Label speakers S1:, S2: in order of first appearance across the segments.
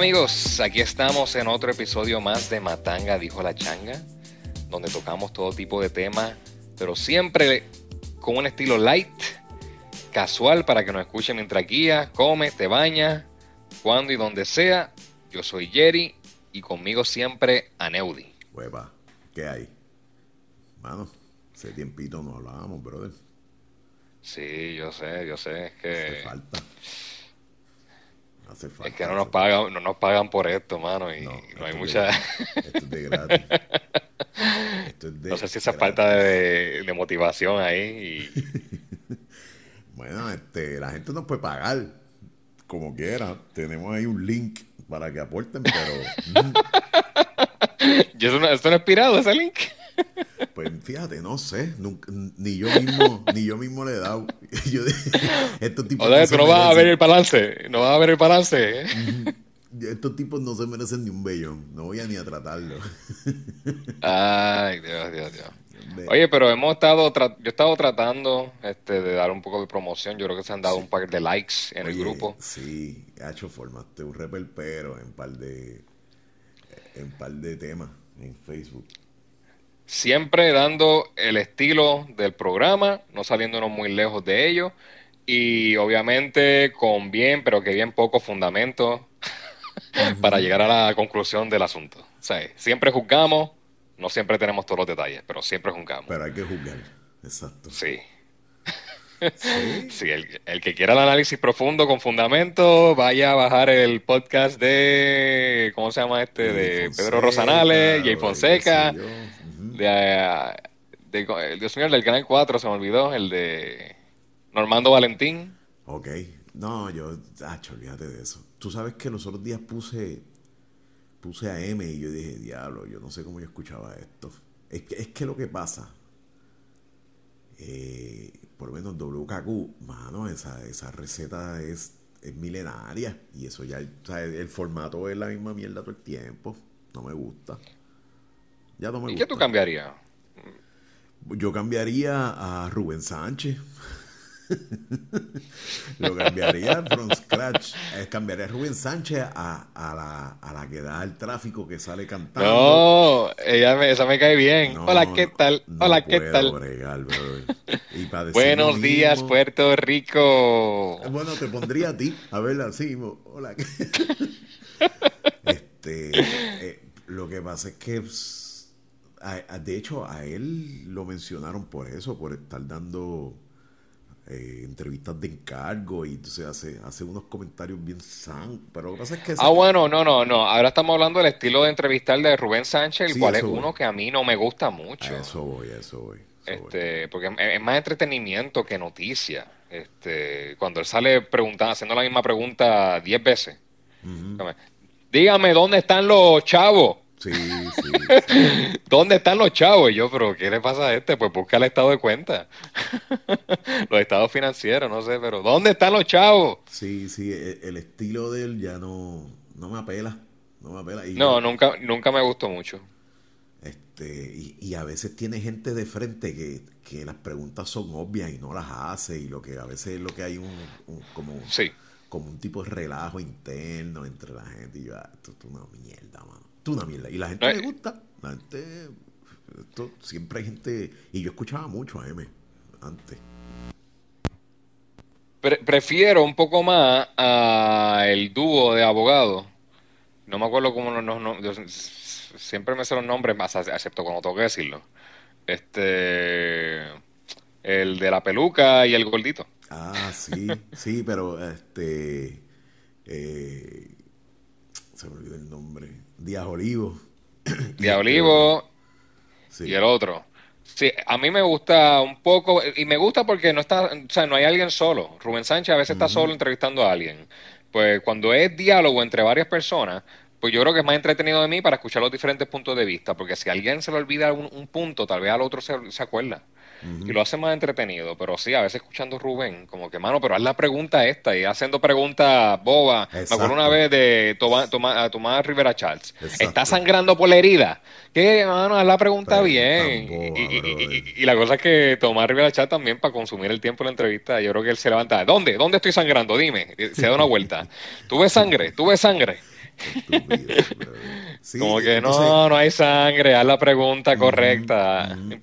S1: Amigos, aquí estamos en otro episodio más de Matanga, dijo la changa, donde tocamos todo tipo de temas, pero siempre con un estilo light, casual para que nos escuchen mientras guías, come, te bañas, cuando y donde sea. Yo soy Jerry y conmigo siempre Aneudi.
S2: Hueva, ¿qué hay? Mano, hace tiempito no hablábamos, brother.
S1: Sí, yo sé, yo sé, es que...
S2: Hace falta. Hace falta.
S1: Es que no nos pagan, no nos pagan por esto, mano, y no,
S2: esto
S1: hay mucha...
S2: de- Esto es de gratis. Esto es de
S1: No sé si esa
S2: gratis.
S1: falta de, de motivación ahí. y-
S2: Bueno, este, la gente nos puede pagar como quiera. Tenemos ahí un link para que aporten, pero
S1: ¿Y eso no, eso no es pirado, ese link?
S2: Pues fíjate, no sé, nunca- ni yo mismo, ni yo mismo le he dado. Yo estos tipos
S1: O sea,
S2: no
S1: tú vas a ver el balance, no vas a ver el balance. ¿eh?
S2: estos tipos no se merecen ni un bellón. No voy a ni a tratarlo.
S1: Ay, Dios, Dios, Dios. Oye, pero hemos estado, yo he estado tratando este, de dar un poco de promoción. Yo creo que se han dado un par de likes en el grupo.
S2: Sí, ha hecho formaste un reperpero en par de en par de temas en Facebook.
S1: Siempre dando el estilo del programa, no saliéndonos muy lejos de ello. Y obviamente con bien, pero que bien poco fundamento para llegar a la conclusión del asunto. O sea, siempre juzgamos, no siempre tenemos todos los detalles, pero siempre juzgamos.
S2: Pero hay que juzgar. Exacto.
S1: Sí.
S2: Sí.
S1: Sí, el, el que quiera el análisis profundo con fundamento, vaya a bajar el podcast de, ¿cómo se llama este? De
S2: Fonseca,
S1: Pedro Rosanales, Jay Fonseca,
S2: sé
S1: de, ah, de- Dios mío, el del Canal 4, se me olvidó, el de Normando Valentín.
S2: Ok. No, yo, acho, olvídate de eso. Tú sabes que los otros días puse puse a M y yo dije, diablo, yo no sé cómo yo escuchaba esto. Es que, es que lo que pasa, eh, por lo menos WKQ, mano, esa, esa receta es, es milenaria y eso ya, o sea, el formato es la misma mierda todo el tiempo. No me gusta. Ya no me
S1: ¿Y
S2: gusta.
S1: qué tú cambiarías?
S2: Yo cambiaría a Rubén Sánchez. Lo cambiaría from scratch. Eh, cambiaría a Rubén Sánchez a, a la, a la que da el tráfico que sale cantando.
S1: No, ella me, esa me cae bien.
S2: No,
S1: Hola, ¿qué tal?
S2: no
S1: Hola, ¿qué
S2: puedo
S1: tal?
S2: bregar. Y
S1: Buenos días,
S2: mismo-
S1: Puerto Rico.
S2: Bueno, te pondría a ti, a ver así. Hola. este, eh, lo que pasa es que, a- a- de hecho, a él lo mencionaron por eso, por estar dando eh, entrevistas de encargo y entonces hace, hace unos comentarios bien san. Pero lo que pasa es que...
S1: Ah, bueno, no, no, no. Ahora estamos hablando del estilo de entrevistar de Rubén Sánchez, el
S2: Sí,
S1: cual es
S2: voy.
S1: uno que a mí no me gusta
S2: A
S1: mucho.
S2: eso voy, a eso voy. a eso voy.
S1: Este, porque es, más entretenimiento que noticia. Este, cuando él sale preguntando, haciendo la misma pregunta 10 veces. Dígame, ¿dónde están los chavos?
S2: Sí, sí, sí.
S1: ¿Dónde están los chavos? Y yo, pero ¿qué le pasa a este? Pues busca el estado de cuenta. Los estados financieros, no sé, pero ¿dónde están los chavos?
S2: Sí, sí, e- el, estilo de él ya no, no me apela. No me apela. Y
S1: No,
S2: yo-
S1: nunca, nunca me gustó mucho.
S2: Este, y, y a veces tiene gente de frente que, que las preguntas son obvias y no las hace, y lo que a veces es lo que hay un, un- como,
S1: Sí.
S2: como un tipo de relajo interno entre la gente, y yo, ah, esto es una mierda, es una mierda. Y la gente
S1: No,
S2: le
S1: eh.
S2: gusta. La gente, esto, siempre hay gente, y yo escuchaba mucho a M antes.
S1: Pre- prefiero un poco más a el dúo de abogados. No me acuerdo cómo no, no- no- yo s- siempre me sé los nombres más, excepto cuando tengo que decirlo. Este, el de la peluca y el gordito.
S2: Ah, sí, sí, pero este. eh, se me olvidó el nombre. Díaz Olivo.
S1: De Olivo
S2: Sí.
S1: y el otro. Sí, a mí me gusta un poco, y me gusta porque no está, o sea, no hay alguien solo. Rubén Sánchez a veces está solo entrevistando a alguien. Pues cuando es diálogo entre varias personas, pues yo creo que es más entretenido de mí para escuchar los diferentes puntos de vista, porque si a alguien se le olvida un, un punto, tal vez al otro se, se acuerda. Y lo hace más entretenido, pero sí, a veces escuchando a Rubén, como que, mano, pero haz la pregunta esta, y haciendo preguntas bobas. Me acuerdo una vez de Tomás, Tomás, Tomás Rivera Charles.
S2: Exacto.
S1: ¿Está sangrando por la herida? ¿Qué, mano? Haz la pregunta bien.
S2: boba,
S1: Y, la cosa es que Tomás Rivera Charles también, para consumir el tiempo de la entrevista, yo creo que él se levanta. ¿Dónde? ¿Dónde estoy sangrando? Dime. Se da una vuelta. ¿Tú ves sangre? ¿Tú ves sangre?
S2: Brother. Sí,
S1: Como que
S2: entonces,
S1: no, no hay sangre, haz la pregunta correcta,
S2: ujú,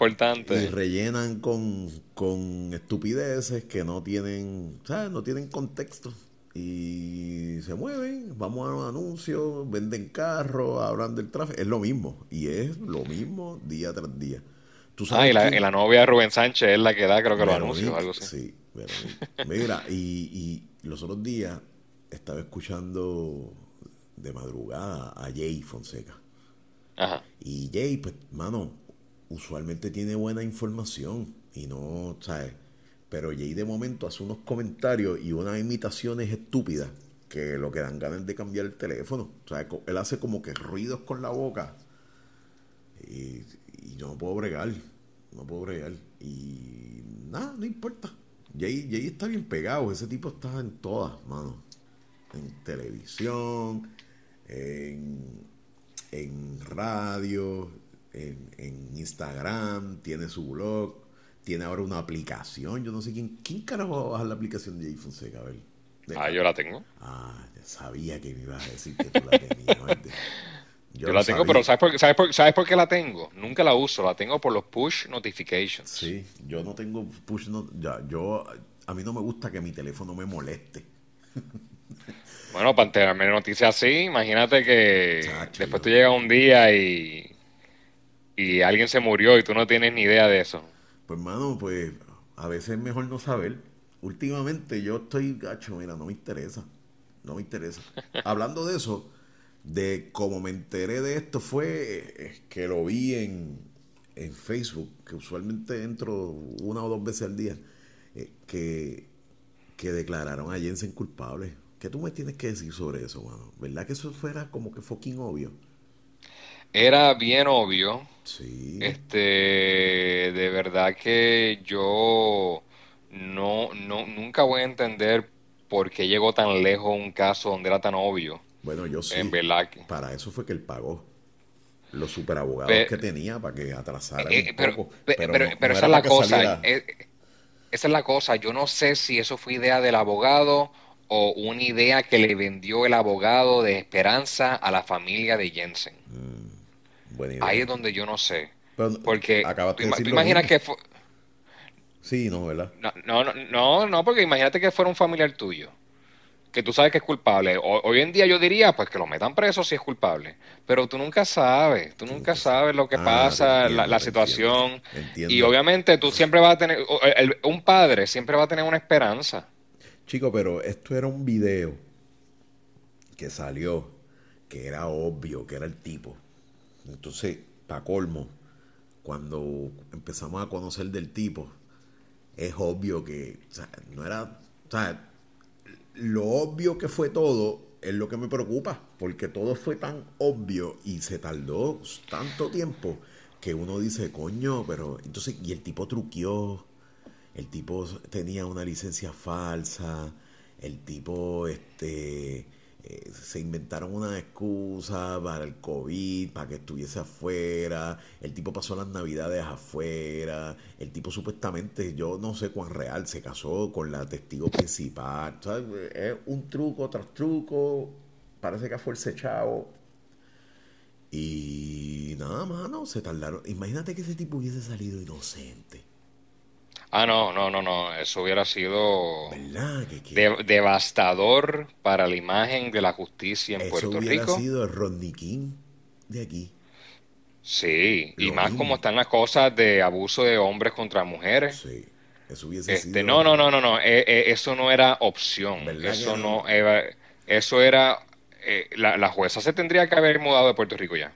S2: y
S1: importante.
S2: rellenan con, con estupideces que no tienen, ¿sabes? No tienen contexto. Y se mueven, vamos a un anuncio, venden carros, hablan del tráfico. Es lo mismo. Y es lo mismo día tras día. ¿Tú
S1: Ah,
S2: sabes
S1: y la, y la novia de Rubén Sánchez es la que da, creo que los anuncios o algo así.
S2: sí, Veronique. Mira, y, y los otros días estaba escuchando de madrugada a Jay Fonseca.
S1: Ajá.
S2: Y Jay, pues, mano, usualmente tiene buena información y no, ¿sabes? Pero Jay de momento hace unos comentarios y unas imitaciones estúpidas que lo que dan ganas de cambiar el teléfono. O sea, co- él hace como que ruidos con la boca y, y yo no puedo bregar, no puedo bregar. Y nada, no importa. Jay, Jay está bien pegado, ese tipo está en todas, mano. En televisión, en, en radio, en, en Instagram, tiene su blog, tiene ahora una aplicación. Yo no sé quién, quién carajo va a bajar la aplicación de Jay Fonseca, a ver. De-
S1: Ah, yo la tengo.
S2: Ah, ya sabía que me ibas a decir que tú la tenías.
S1: Yo, la tengo,
S2: sabía.
S1: pero ¿sabes por, qué- sabes, por, ¿sabes por qué la tengo? Nunca la uso, la tengo por los push notifications.
S2: Sí, yo no tengo push no, ya, yo a mí no me gusta que mi teléfono me moleste.
S1: Bueno, para enterarme de noticias así, imagínate que
S2: Chacho,
S1: después tú llegas un día y, y alguien se murió y tú no tienes ni idea de eso.
S2: Pues mano, pues a veces es mejor no saber. Últimamente yo estoy gacho, mira, no me interesa. No me interesa. Hablando de eso, de cómo me enteré de esto fue que lo vi en, en Facebook, que usualmente entro una o dos veces al día, eh, que, que declararon a Jensen culpable. ¿Qué tú me tienes que decir sobre eso, mano? ¿Verdad que eso fuera como que fucking obvio?
S1: Era bien obvio,
S2: Sí.
S1: este, de verdad que yo no, no, nunca voy a entender por qué llegó tan lejos un caso donde era tan obvio.
S2: Bueno, yo sí.
S1: En verdad que...
S2: Para eso fue que él pagó los superabogados
S1: Pe-
S2: que tenía para que atrasaran
S1: Eh,
S2: un
S1: pero,
S2: poco.
S1: pe-
S2: Pero,
S1: pero,
S2: no,
S1: pero
S2: no
S1: esa es la cosa.
S2: saliera.
S1: eh, esa es la cosa. Yo no sé si eso fue idea del abogado o una idea que le vendió el abogado de esperanza a la familia de Jensen.
S2: Buena idea.
S1: Ahí es donde yo no sé.
S2: Pero
S1: Porque
S2: acabaste
S1: tú,
S2: de
S1: imaginas
S2: mismo.
S1: que fue...
S2: Sí, no, ¿verdad?
S1: No, no, no, no, porque imagínate que fuera un familiar tuyo, que tú sabes que es culpable. O- hoy en día yo diría, pues que lo metan preso si es culpable. Pero tú nunca sabes, tú nunca sabes lo que
S2: Ah,
S1: pasa,
S2: entiendo,
S1: la, situación.
S2: entiendo, entiendo.
S1: Y obviamente tú siempre vas a tener, el- un padre siempre va a tener una esperanza.
S2: Chico, pero esto era un video que salió, que era obvio que era el tipo. Entonces, para colmo, cuando empezamos a conocer del tipo, es obvio que, o sea, no era, o sea, lo obvio que fue todo es lo que me preocupa, porque todo fue tan obvio y se tardó tanto tiempo que uno dice, coño, pero entonces, y el tipo truqueó, el tipo tenía una licencia falsa, el tipo, este, eh, se inventaron una excusa para el COVID, para que estuviese afuera, el tipo pasó las navidades afuera, el tipo supuestamente, yo no sé cuán real, se casó con la testigo principal. Es un truco tras truco, parece que fue el. Y nada, mano, se tardaron. Imagínate que ese tipo hubiese salido inocente,
S1: Ah, no, no, no, no, eso hubiera sido devastador para la imagen de la justicia en
S2: eso
S1: Puerto
S2: hubiera
S1: Rico.
S2: sido el Rodney King de aquí.
S1: Sí, y más
S2: mismo.
S1: como están las cosas de abuso de hombres contra mujeres.
S2: Sí, eso hubiese
S1: Este,
S2: sido.
S1: no, no, no, no, no, eh, eh, eso no era opción.
S2: ¿Verdad
S1: Eso no? era, eso era, eh, la, la jueza se tendría que haber mudado de Puerto Rico ya.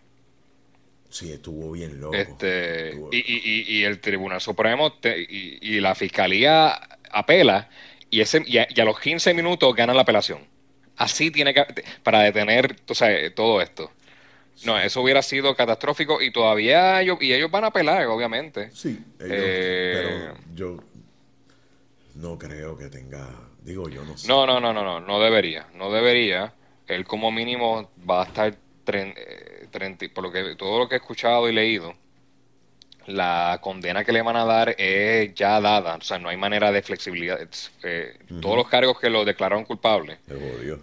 S2: Sí, estuvo bien loco.
S1: Este,
S2: Estuvo-
S1: y, y, y, el Tribunal Supremo te- y, y la Fiscalía apela y, ese, y, a, los 15 minutos ganan la apelación. Así tiene que, para detener tú sabes, todo esto. No, eso hubiera sido catastrófico y todavía ellos, y ellos van a apelar, obviamente.
S2: Sí, ellos-
S1: Eh,
S2: pero yo no creo que tenga. Digo, yo no sé.
S1: No, no, no, no, no, no debería, no debería. Él como mínimo va a estar, tren- eh, 30 por lo que todo lo que he escuchado y leído, la condena que le van a dar es ya dada, o sea, no hay manera de flexibilidad. Eh, todos los cargos que lo declararon culpable,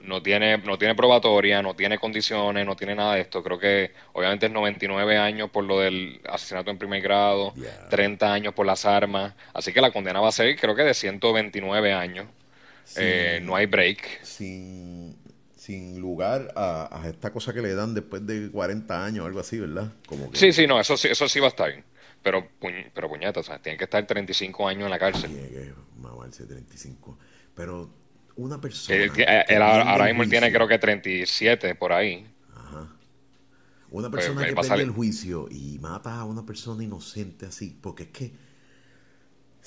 S1: no tiene, no tiene probatoria, no tiene condiciones, no tiene nada de esto. Creo que obviamente es 99 años por lo del asesinato en primer grado, 30 años por las armas, así que la condena va a ser creo que de 129 años. Eh, no hay break.
S2: Sin, sin lugar a, esta cosa que le dan después de 40 años, algo así, ¿verdad?
S1: Como Sí, sí, no, eso, eso sí va a estar. Pero, pero puñeta, o sea, tiene que estar 35 años en la cárcel.
S2: Tiene que mamarse 35. Pero una persona.
S1: ahora mismo él tiene creo que 37 por ahí. Ajá.
S2: Una pues, persona que pierde el juicio y mata a una persona inocente así, porque es que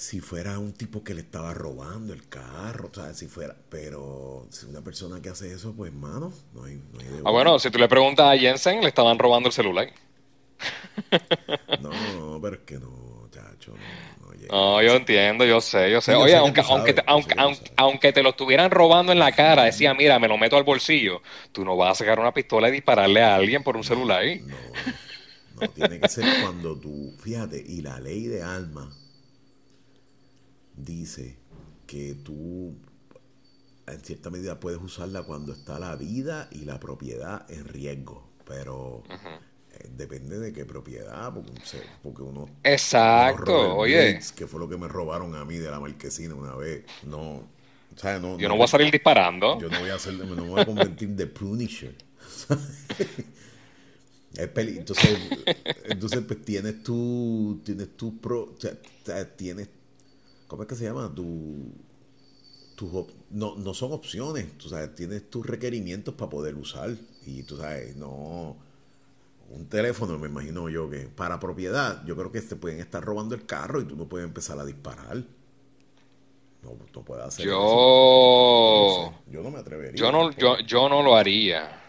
S2: si fuera un tipo que le estaba robando el carro, o sea, si fuera, pero si una persona que hace eso, pues mano, no hay, no hay
S1: Ah, bueno, si tú le preguntas a Jensen, le estaban robando el celular.
S2: No, pero es que no, chacho, no,
S1: no, yo entiendo, yo sé, yo sé. Oye, aunque, aunque, te, aunque, aunque, te lo estuvieran robando en la cara, decía, mira, me lo meto al bolsillo, tú no vas a sacar una pistola y dispararle a alguien por un celular.
S2: No, no, tiene que ser cuando tú, fíjate, y la ley de alma dice que tú en cierta medida puedes usarla cuando está la vida y la propiedad en riesgo, pero depende de qué propiedad, porque, uno...
S1: Exacto, oye.
S2: que fue lo que me robaron a mí de la marquesina una vez. No,
S1: yo no, voy a salir disparando.
S2: Yo no voy a hacer, no me voy a convertir de Punisher. entonces, entonces pues tienes tu, tienes tu pro, tienes, ¿cómo es que se llama? Tu, tu no, no son opciones, tú sabes, tienes tus requerimientos para poder usar y tú sabes, no un teléfono, me imagino yo que para propiedad, yo creo que te pueden estar robando el carro y tú no puedes empezar a disparar. No, no puedes hacer
S1: yo...
S2: eso. Yo no me atrevería.
S1: Yo no, yo, yo no lo haría.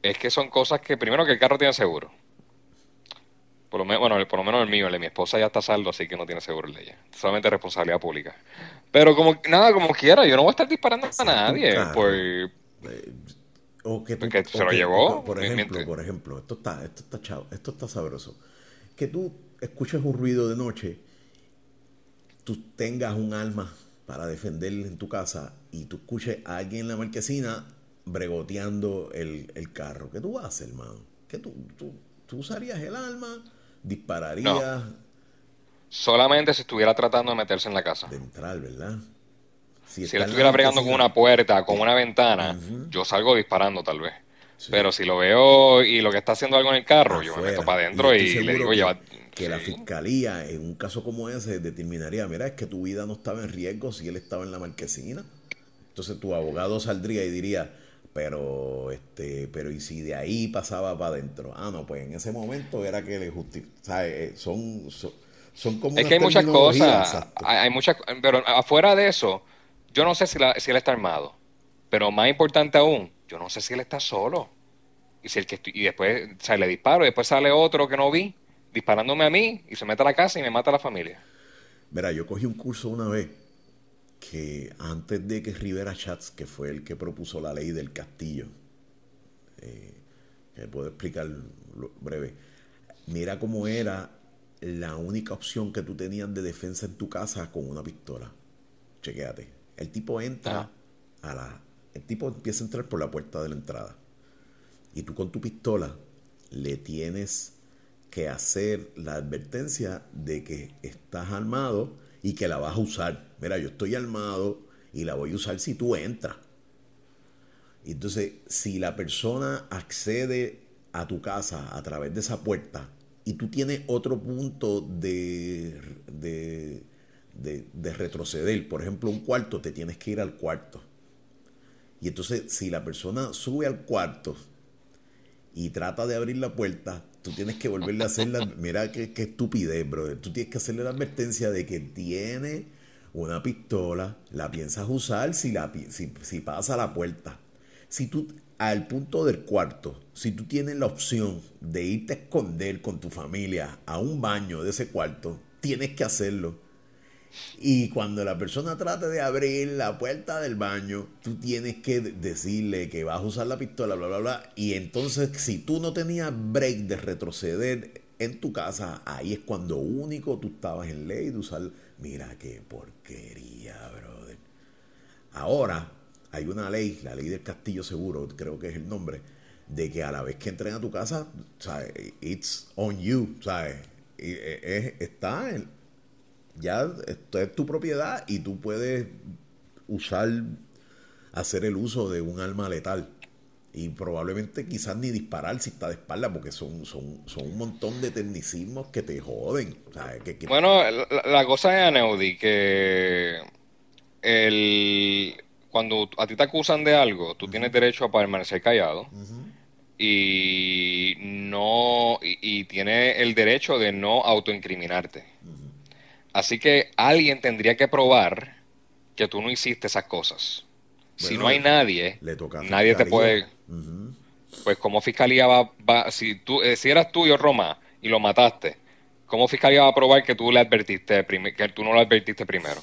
S1: Es que son cosas que, primero, que el carro tiene seguro. Por lo menos, bueno, por lo menos el mío, el de mi esposa ya está saldo, así que no tiene seguro el de ella. Solamente responsabilidad pública. Pero como, nada, como quiera, yo no voy a estar disparando a nadie. Pues,
S2: o que,
S1: se lo llevó.
S2: Por ejemplo, por ejemplo, esto está, esto está chavo, esto está sabroso. Que tú escuches un ruido de noche, tú tengas un alma para defender en tu casa y tú escuches a alguien en la marquesina bregoteando el, carro. ¿Qué tú haces, hermano? ¿Qué tú, tú, usarías el alma? ¿Dispararías?
S1: Solamente si estuviera tratando de meterse en la casa.
S2: De entrar, ¿verdad?
S1: Si, él estuviera bregando con una puerta, con una ventana, yo salgo disparando tal vez. Pero si lo veo y lo que está haciendo algo en el carro, yo me meto para adentro y, le digo, lleva...
S2: Que la fiscalía, en un caso como ese, determinaría, mira, es que tu vida no estaba en riesgo si él estaba en la marquesina. Entonces tu abogado saldría y diría, pero este pero y si de ahí pasaba para adentro ah no pues en ese momento era que le justificaba eh, son, son, son como
S1: es que hay muchas cosas hay muchas pero afuera de eso yo no sé si, si él está armado, pero más importante aún, yo no sé si él está solo. Y, si el que y después o le disparo y después sale otro que no vi disparándome a mí y se mete a la casa y me mata a la familia.
S2: Mira, yo cogí un curso una vez que antes de que Rivera Schatz, que fue el que propuso la ley del castillo, eh, puedo explicar breve, mira cómo era la única opción que tú tenías de defensa en tu casa con una pistola. Chequéate. El tipo entra a la. El tipo empieza a entrar por la puerta de la entrada. Y tú con tu pistola le tienes que hacer la advertencia de que estás armado y que la vas a usar. Mira, yo estoy armado y la voy a usar si tú entras. Entonces, si la persona accede a tu casa a través de esa puerta y tú tienes otro punto de, de, de, retroceder. Por ejemplo, un cuarto, te tienes que ir al cuarto. Y entonces, si la persona sube al cuarto y trata de abrir la puerta, tú tienes que volverle a hacer la... Mira qué, estupidez, brother. Tú tienes que hacerle la advertencia de que tiene una pistola, la piensas usar si, la, si, si pasa la puerta. Si tú, al punto del cuarto, si tú tienes la opción de irte a esconder con tu familia a un baño de ese cuarto, tienes que hacerlo y cuando la persona trate de abrir la puerta del baño, tú tienes que decirle que vas a usar la pistola, bla, bla, bla. Y entonces, si tú no tenías break de retroceder en tu casa, ahí es cuando único tú estabas en ley de usar. Mira qué porquería, brother. Ahora hay una ley, la ley del castillo seguro, creo que es el nombre, de que a la vez que entren a tu casa, ¿sabes? It's on you, ¿sabes? Es- está en, ya esto es tu propiedad y tú puedes usar, hacer el uso de un arma letal. Y probablemente quizás ni disparar si está de espalda, porque son, son, son un montón de tecnicismos que te joden. ¿sabes? Que, que-
S1: Bueno, la, la cosa es, Aneudi, que el, cuando a ti te acusan de algo, tú tienes derecho a permanecer callado y no y, y tienes el derecho de no autoincriminarte. Así que alguien tendría que probar que tú no hiciste esas cosas. si no hay nadie,
S2: le toca
S1: nadie te puede, pues como fiscalía va, va- si tú, eh, si eras tú y Roma y lo mataste, ¿cómo fiscalía va a probar que tú le advertiste que tú no lo advertiste primero?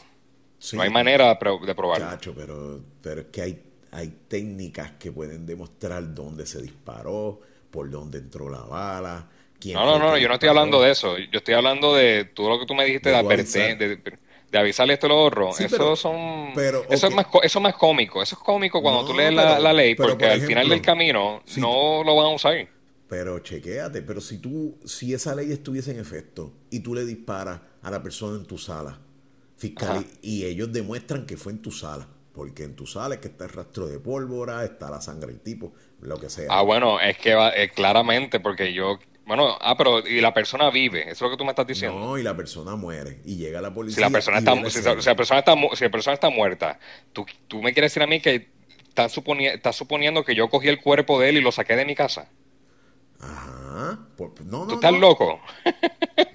S2: Sí.
S1: No hay manera de, pro- de probarlo.
S2: Chacho, pero, pero es que hay, hay técnicas que pueden demostrar dónde se disparó, por dónde entró la bala,
S1: No, no, no, yo no estoy hablando de eso. Yo estoy hablando de tú lo que tú me dijiste
S2: De
S1: de, advertir, de, de avisarle esto lo otro.
S2: Sí,
S1: eso
S2: pero-
S1: son,
S2: pero,
S1: eso es más, eso es más cómico. Eso es cómico cuando
S2: No,
S1: tú lees la,
S2: pero-
S1: la ley, porque
S2: por
S1: al final del camino
S2: sí.
S1: no lo van a usar.
S2: Pero chequéate, pero si tú, si esa ley estuviese en efecto y tú le disparas a la persona en tu sala, fiscal, y ellos demuestran que fue en tu sala, porque en tu sala es que está el rastro de pólvora, está la sangre del tipo, lo que sea.
S1: Ah, bueno, es que va, eh, claramente, porque yo, bueno, ah, pero y la persona vive, eso es lo que tú me estás diciendo.
S2: no, y la persona muere, y llega la
S1: Si
S2: policía.
S1: la persona está,
S2: la
S1: si, si la persona está, si la persona está muerta, tú, tú me quieres decir a mí que estás suponi- estás suponiendo que yo cogí el cuerpo de él y lo saqué de mi casa.
S2: Ajá. por- no, no,
S1: ¿Tú estás
S2: no,
S1: loco?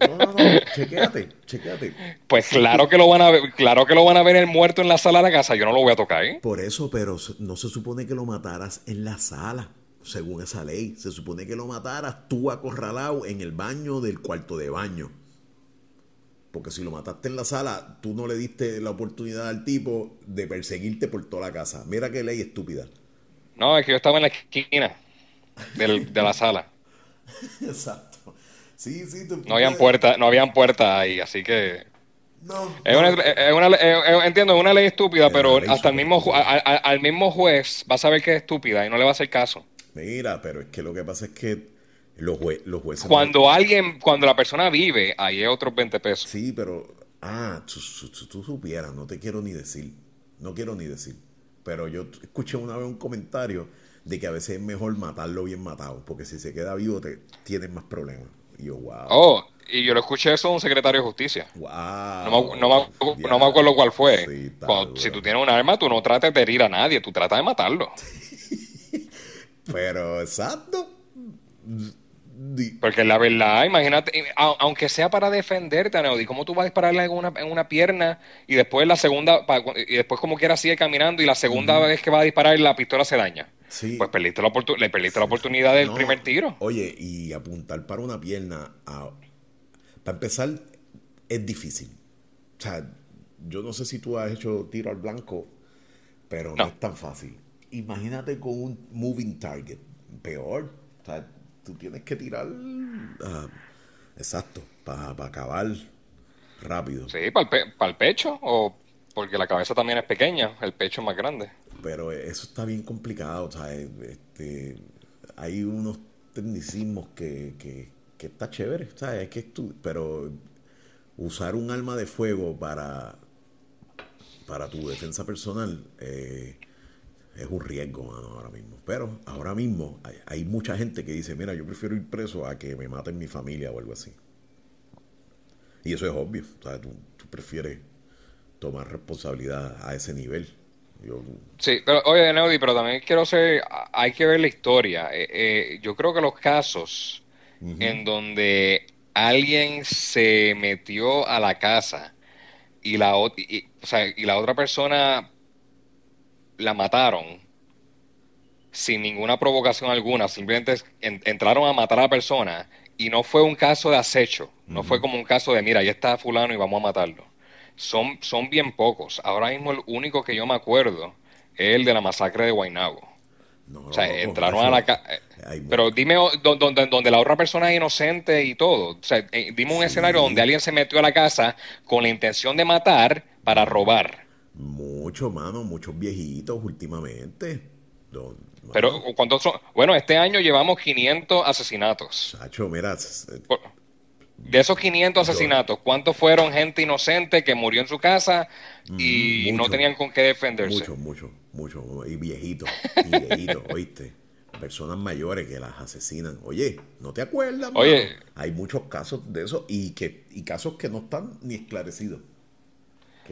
S2: No, no, no, chequéate, chequéate.
S1: Pues claro que lo van a ver, claro que lo van a ver el muerto en la sala de la casa, yo no lo voy a tocar, ¿eh?
S2: Por eso, pero no se supone que lo mataras en la sala, según esa ley. Se supone que lo mataras tú acorralado en el baño del cuarto de baño. Porque si lo mataste en la sala, tú no le diste la oportunidad al tipo de perseguirte por toda la casa. Mira qué ley estúpida.
S1: No, es que yo estaba en la esquina del- de la sala.
S2: Exacto. Sí, sí, tú
S1: No habían puertas, no habían puertas ahí, así que
S2: No.
S1: es una, es una- es- entiendo, es una ley estúpida,
S2: Es
S1: pero
S2: ley
S1: hasta el mismo ju-
S2: estúpida.
S1: a- a- al mismo juez va a saber que es estúpida y no le va a hacer caso.
S2: Mira, pero es que lo que pasa es que los, jue- los jueces... no-
S1: Cuando alguien, cuando la persona vive, ahí es otros 20 pesos.
S2: Sí, pero. Ah, tú, tú- supieras, no te quiero ni decir. No quiero ni decir. Pero yo escuché una vez un comentario de que a veces es mejor matarlo bien matado, porque si se queda vivo te tienes más problemas. Y yo, wow.
S1: Oh, y yo lo escuché eso de un secretario de justicia.
S2: wow.
S1: No me, no me- no me acuerdo cuál fue.
S2: Sí, está
S1: Cuando- si tú tienes un arma, tú no trates de herir a nadie, tú tratas de matarlo.
S2: Pero exacto.
S1: Porque la verdad, imagínate, aunque sea para defenderte, Aneudi, ¿cómo tú vas a dispararle en una, en una pierna y después la segunda, y después como quiera sigue caminando y la segunda vez que va a disparar la pistola se daña?
S2: Sí.
S1: Pues perdiste la, le perdiste la oportunidad del
S2: No,
S1: primer tiro.
S2: Oye, y apuntar para una pierna, a- para empezar, es difícil. O sea, yo no sé si tú has hecho tiro al blanco, pero no,
S1: No.
S2: es tan fácil. Imagínate con un moving target, peor. O sea, tú tienes que tirar, ah, exacto, para acabar rápido.
S1: Sí, para el, pecho o porque la cabeza también es pequeña, el pecho es más grande.
S2: Pero eso está bien complicado, ¿sabes? Este, hay unos tecnicismos que, que, que está chévere, ¿sabes? Es que pero usar un arma de fuego para, para tu defensa personal eh, es un riesgo, mano, ahora mismo. Pero ahora mismo hay, hay mucha gente que dice, mira, yo prefiero ir preso a que me maten mi familia o algo así. Y eso es obvio, ¿sabes? Tú, tú prefieres tomar responsabilidad a ese nivel. Yo,
S1: Sí, pero oye, Neudi, pero también quiero ser, hay que ver la historia. Eh, eh, yo creo que los casos en donde alguien se metió a la casa y la, y- o sea, y la otra persona la mataron sin ninguna provocación alguna, simplemente en- entraron a matar a la persona y no fue un caso de acecho, no fue como un caso de, mira, ahí está fulano y vamos a matarlo. Son, son bien pocos. Ahora mismo el único que yo me acuerdo es el de la masacre de Guaynabo.
S2: No,
S1: o sea, entraron a la casa.
S2: hay mu-
S1: Pero dime donde, donde la otra persona es inocente y todo. O sea, eh, dime un
S2: Sí.
S1: escenario donde alguien se metió a la casa con la intención de matar para robar.
S2: Mucho, mano, muchos viejitos últimamente. Don-
S1: Pero cuando son, bueno, este año llevamos 500 asesinatos.
S2: Chacho, mira,
S1: Por- De esos 500 asesinatos, ¿cuántos fueron gente inocente que murió en su casa y
S2: Mm,
S1: no
S2: mucho.
S1: tenían con qué defenderse?
S2: mucho, mucho, mucho. Y viejitos, y viejitos, oíste. Personas mayores que las asesinan. Oye, ¿no te acuerdas? mano?
S1: Oye.
S2: Hay muchos casos de eso y que y casos que no están ni esclarecidos.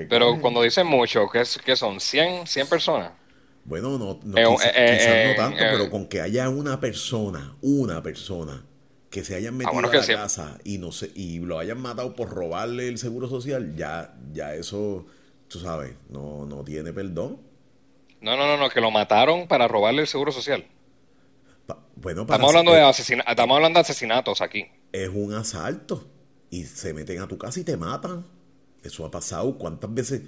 S1: Pero cuando dicen mucho, ¿qué, es- qué son? ¿100? ¿100 personas?
S2: Bueno, no, no,
S1: Eh,
S2: quizá-
S1: eh,
S2: quizás
S1: eh,
S2: no tanto,
S1: eh,
S2: pero con que haya una persona, una persona que se hayan metido
S1: Ah, bueno,
S2: a la casa y no se, y lo hayan matado por robarle el seguro social, ya, ya eso, tú sabes, no, no tiene perdón.
S1: No, no, no, no, que lo mataron para robarle el seguro social.
S2: Pa- bueno, para
S1: Estamos hablando de
S2: hacer-
S1: asesina- estamos hablando de asesinatos aquí.
S2: es un asalto y se meten a tu casa y te matan. Eso ha pasado. ¿Cuántas veces?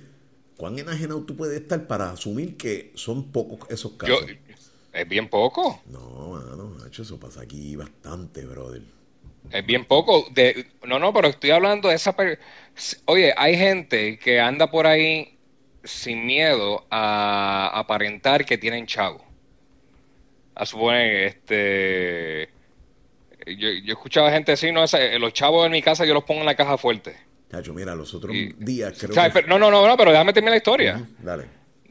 S2: ¿Cuán enajenado tú puedes estar para asumir que son pocos esos
S1: Yo,
S2: casos?
S1: es bien poco,
S2: No, mano, macho, eso pasa aquí bastante, brother.
S1: es bien poco. De, no, no, pero estoy hablando de esa... per- Oye, hay gente que anda por ahí sin miedo a aparentar que tienen chavo. A suponer, este... Yo, yo escuchaba gente decir, no, ese- los chavos en mi casa yo los pongo en la caja fuerte.
S2: Chacho, mira, los otros
S1: Y-
S2: días creo que...
S1: Pero- no, no, no, no, pero déjame terminar la historia.
S2: Dale.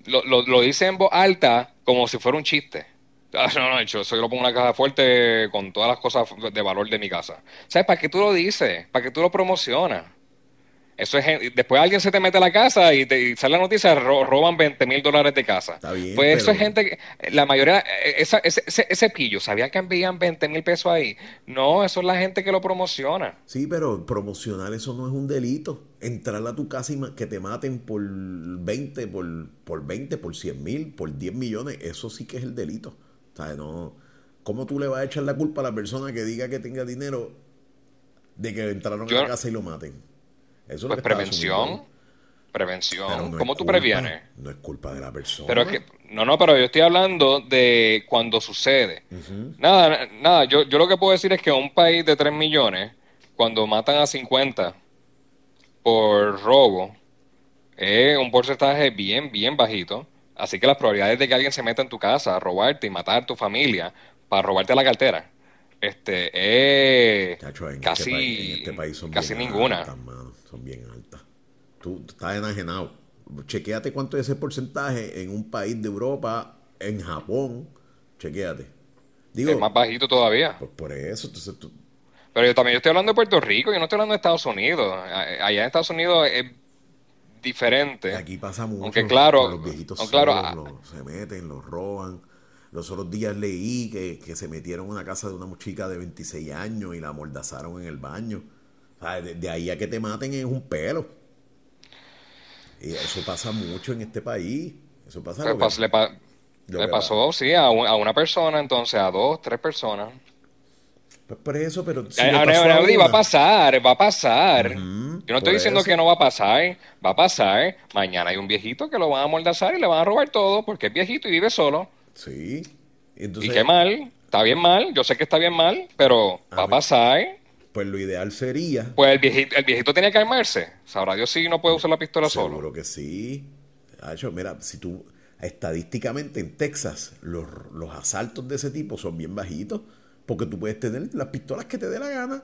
S1: Lo, lo, lo dice en voz alta como si fuera un chiste. Ah, No, no, yo, eso yo lo pongo en una caja fuerte con todas las cosas de valor de mi casa. ¿Sabes? ¿Para qué tú lo dices? ¿Para qué tú lo promocionas? Eso es, después alguien se te mete a la casa y, te, y sale la noticia, ro- roban 20 mil dólares de casa.
S2: Está bien,
S1: pues eso
S2: pero-
S1: es gente, que- la mayoría, eh, esa- ese, ese, ese pillo, ¿sabía que envían 20 mil pesos ahí? No, eso es la gente que lo promociona.
S2: Sí, pero promocionar eso no es un delito. Entrar a tu casa y que te maten por 20, por, por 20, por 100 mil, por 10 millones, eso sí que es el delito. O sea, no... ¿Cómo tú le vas a echar la culpa a la persona que diga que tenga dinero de que entraron
S1: Yo-
S2: a la casa y lo maten? Eso
S1: Pues prevención, prevención.
S2: no
S1: ¿Cómo tú
S2: culpa,
S1: previenes?
S2: No es culpa de la persona.
S1: Pero es que, no, no, pero yo estoy hablando de cuando sucede. Nada, nada, yo, yo lo que puedo decir es que un país de 3 millones, cuando matan a 50 por robo, es un porcentaje bien, bien bajito. Así que las probabilidades de que alguien se meta en tu casa a robarte y matar a tu familia para robarte la cartera, este, es
S2: Chacho, en,
S1: casi,
S2: este país, en este país son
S1: casi ninguna.
S2: altas, son bien altas. Tú, estás enajenado. Chequéate cuánto es ese porcentaje en un país de Europa, en Japón. Chequéate. Digo,
S1: Es más bajito todavía.
S2: pues por eso, entonces tú,
S1: Pero yo también yo estoy hablando de Puerto Rico, yo no estoy hablando de Estados Unidos. Allá en Estados Unidos es diferente.
S2: aquí pasa mucho.
S1: Aunque claro,
S2: los viejitos
S1: claro,
S2: solos
S1: ah.
S2: los- se meten, los roban. Los otros días leí que, que se metieron en una casa de una chica de 26 años y la amordazaron en el baño. De, de ahí a que te maten es un pelo. Y eso pasa mucho en este país. Eso pasa.
S1: Pues
S2: lo que-
S1: le, pa- le pasó, sí, a, un- a una persona, entonces a dos, tres personas.
S2: Pues por eso, pero si
S1: Eh,
S2: le
S1: a- va a pasar, va a pasar. Yo no estoy diciendo
S2: eso.
S1: que no va a pasar, va a pasar. Mañana hay un viejito que lo van a amordazar y le van a robar todo porque es viejito y vive solo.
S2: Sí.
S1: Y qué mal, está bien mal, yo sé que está bien mal, pero va a pasar.
S2: Pues lo ideal sería,
S1: Pues el viejito, el viejito tenía que armarse. Sabrá Dios si no puede usar la pistola solo.
S2: seguro que sí. Hacho, mira, si tú, estadísticamente en Texas, los, los asaltos de ese tipo son bien bajitos, porque tú puedes tener las pistolas que te dé la gana.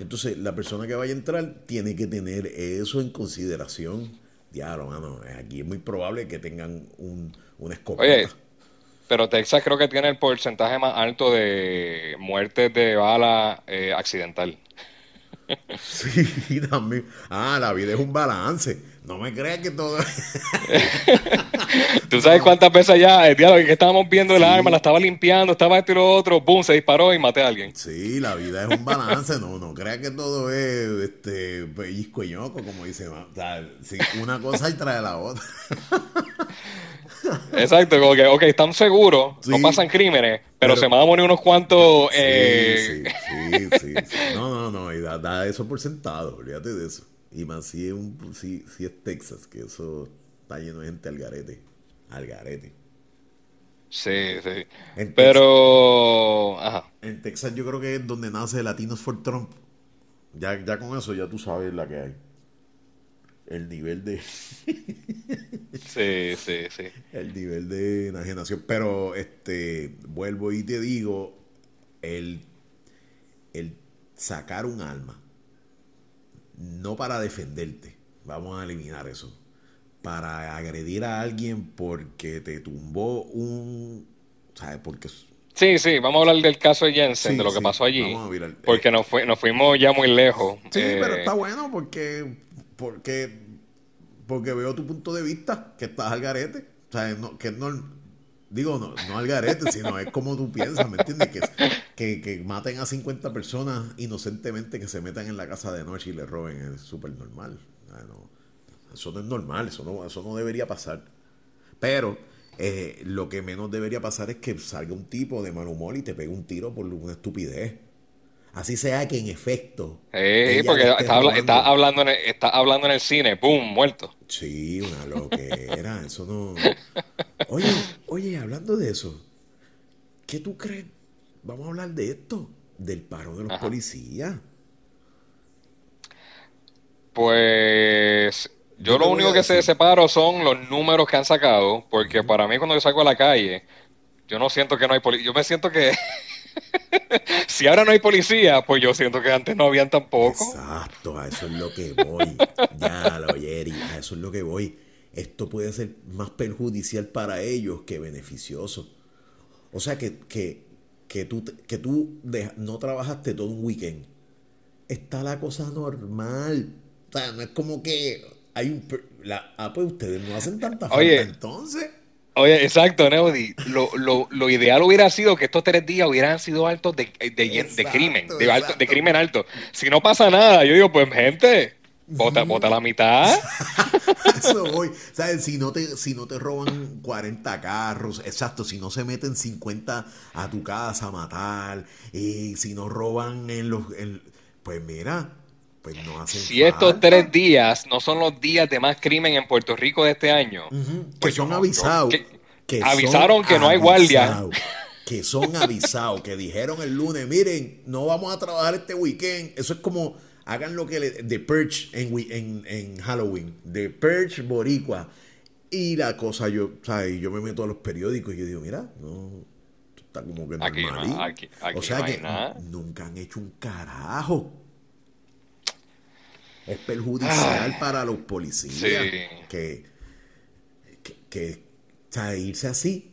S2: Entonces, la persona que vaya a entrar tiene que tener eso en consideración. Diablo, mano, aquí es muy probable que tengan un, una escopeta.
S1: Oye, pero Texas creo que tiene el porcentaje más alto de muertes de bala eh, accidental.
S2: Sí, también. Ah, la vida es un balance. No me creas que todo.
S1: ¿Tú sabes cuántas veces ya, el diálogo que estábamos viendo el
S2: Sí.
S1: arma, la estaba limpiando, estaba esto y lo otro, boom, se disparó y maté a alguien?
S2: Sí, la vida es un balance. No, no creas que todo es este pellizco y ñoco, como dicen. O sea, sí, una cosa y trae la otra.
S1: Exacto, como que, ok, están seguros, no pasan crímenes, pero,
S2: Pero-
S1: se van a morir unos cuantos...
S2: Sí,
S1: eh,
S2: sí, sí, sí, sí. No, no, no. Y da, da eso por sentado. Olvídate de eso. Y más si es, un, si, si es Texas, que eso está lleno de gente al garete. Al garete.
S1: Sí, sí.
S2: En
S1: Pero, ajá.
S2: En Texas yo creo que es donde nace Latinos for Trump. Ya, ya con eso ya tú sabes la que hay. El nivel de...
S1: Sí, sí, sí.
S2: el nivel de enajenación. Pero este vuelvo y te digo, el, el sacar un arma, no para defenderte, vamos a eliminar eso, para agredir a alguien porque te tumbó un... ¿Sabes? Porque
S1: Sí, sí, vamos a hablar del caso de Jensen,
S2: Sí,
S1: de lo que pasó allí,
S2: vamos a mirar.
S1: porque
S2: Eh,
S1: nos, nos fuimos ya muy lejos.
S2: Sí,
S1: Eh,
S2: pero está bueno porque, porque, porque veo tu punto de vista, que estás al garete. O sea, no, que no, digo, no, no al garete, sino es como tú piensas, ¿me entiendes? Que, que, maten a 50 personas inocentemente que se metan en la casa de noche y le roben es súper normal. O sea, no, eso no es normal, eso no, eso no debería pasar. Pero eh, lo que menos debería pasar es que salga un tipo de mal humor y te pegue un tiro por una estupidez. Así sea que en efecto. ella
S1: porque está, hablando en el, está hablando en el cine, ¡boom! Muerto.
S2: Sí, una loquera, eso no. Oye, oye, hablando de eso, ¿qué tú crees? Vamos a hablar de esto, del paro de los
S1: Ajá.
S2: policías.
S1: Pues
S2: Yo
S1: lo único que se
S2: decir.
S1: separo son los números que han sacado, porque para mí cuando yo salgo a la calle, yo no siento que no hay policía, yo me siento que si ahora no hay policía, pues yo siento que antes no habían tampoco.
S2: Exacto, a eso es lo que voy. Ya lo Jerry, a eso es lo que voy. Esto puede ser más perjudicial para ellos que beneficioso. O sea, que, que, que tú, que tú deja- no trabajaste todo un weekend. Está la cosa normal. O sea, no es como que hay un... La, ah, pues ustedes no hacen tanta falta
S1: Oye.
S2: entonces.
S1: Oye, exacto, Neody. Lo, lo, lo ideal hubiera sido que estos tres días hubieran sido altos de, de, de
S2: Exacto,
S1: crimen, de, alto- de crimen alto. Si no pasa nada, yo digo, pues gente, vota, vota la mitad.
S2: Eso voy. ¿Sabes? Si no, te, si no te roban 40 carros, exacto, si no se meten 50 a tu casa a matar, y si no roban en los... en- pues mira, pues no hacen
S1: Si estos tres días no son los días de más crimen en Puerto Rico de este año,
S2: Ujú, que
S1: pues
S2: son avisados.
S1: que-
S2: que
S1: avisaron
S2: son
S1: que no hay guardia.
S2: Que son avisados, que dijeron el lunes, miren, no vamos a trabajar este weekend. Eso es como, hagan lo que le... The Purge en, wi- en, en Halloween. The Purge Boricua. Y la cosa, yo, ¿sabes? Yo me meto a los periódicos y yo digo, mira, no, está como que
S1: Aquí no,
S2: normalito.
S1: aquí- aquí
S2: o sea
S1: no
S2: que
S1: nada.
S2: nunca han hecho un carajo. Es perjudicial para los policías.
S1: Sí.
S2: Que, que, que, o sea, irse así,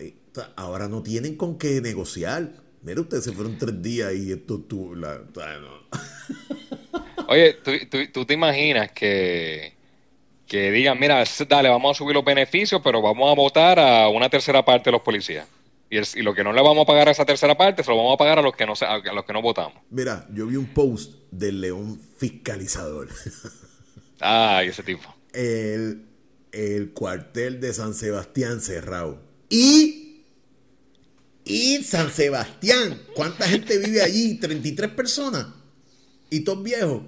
S2: eh, ahora no tienen con qué negociar. Mira, ustedes se fueron tres días y esto tú, la, no.
S1: Oye, ¿tú, tú- tú te imaginas que, que digan, mira, dale, vamos a subir los beneficios, pero vamos a votar a una tercera parte de los policías? Y, el- y lo que no le vamos a pagar a esa tercera parte, se lo vamos a pagar a los que no, se- a los que no votamos.
S2: Mira, yo vi un post del León Fiscalizador.
S1: Ay, ese tipo.
S2: el, el cuartel de San Sebastián cerrado. Y, y San Sebastián, ¿cuánta gente vive allí? 33 personas. ¿Y todos viejos?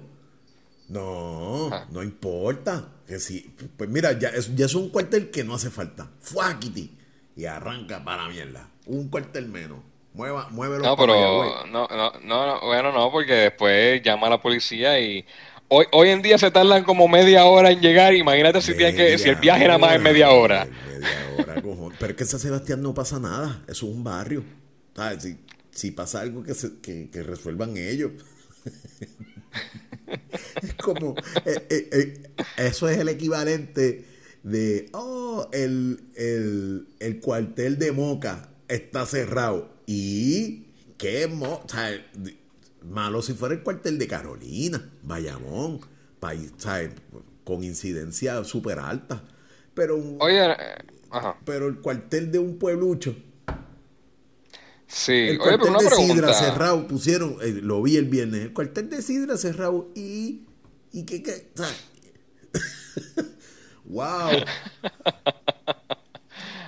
S2: No,
S1: Ah.
S2: no importa. Que si, pues mira, ya es, ya es un cuartel que no hace falta. Fuáquiti. Y arranca para la mierda. Un cuartel menos. Mueva, muévelo
S1: No, pero no, no, no, no, bueno, no, porque después llama a la policía y hoy, hoy en día se tardan como media hora en llegar. Imagínate si, que, si el viaje nada más es media hora.
S2: Media hora, cojón. Pero es que en San Sebastián no pasa nada. Eso es un barrio. ¿Sabes? Si, si pasa algo que, se- que, que resuelvan ellos. es como. eh, eh, eh, eso es el equivalente de. Oh, el, el, el cuartel de Moca está cerrado. Y. ¿Qué mo o sea, Malo si fuera el cuartel de Carolina, Bayamón, país, ¿sabes? con incidencia súper alta. Pero, un-
S1: Oye, eh, ajá,
S2: pero el cuartel de un pueblucho,
S1: sí,
S2: el
S1: oye, pero
S2: cuartel de Sidra cerrado, pusieron, eh, lo vi el viernes, el cuartel de Sidra cerrado y, y que, que o sea, wow,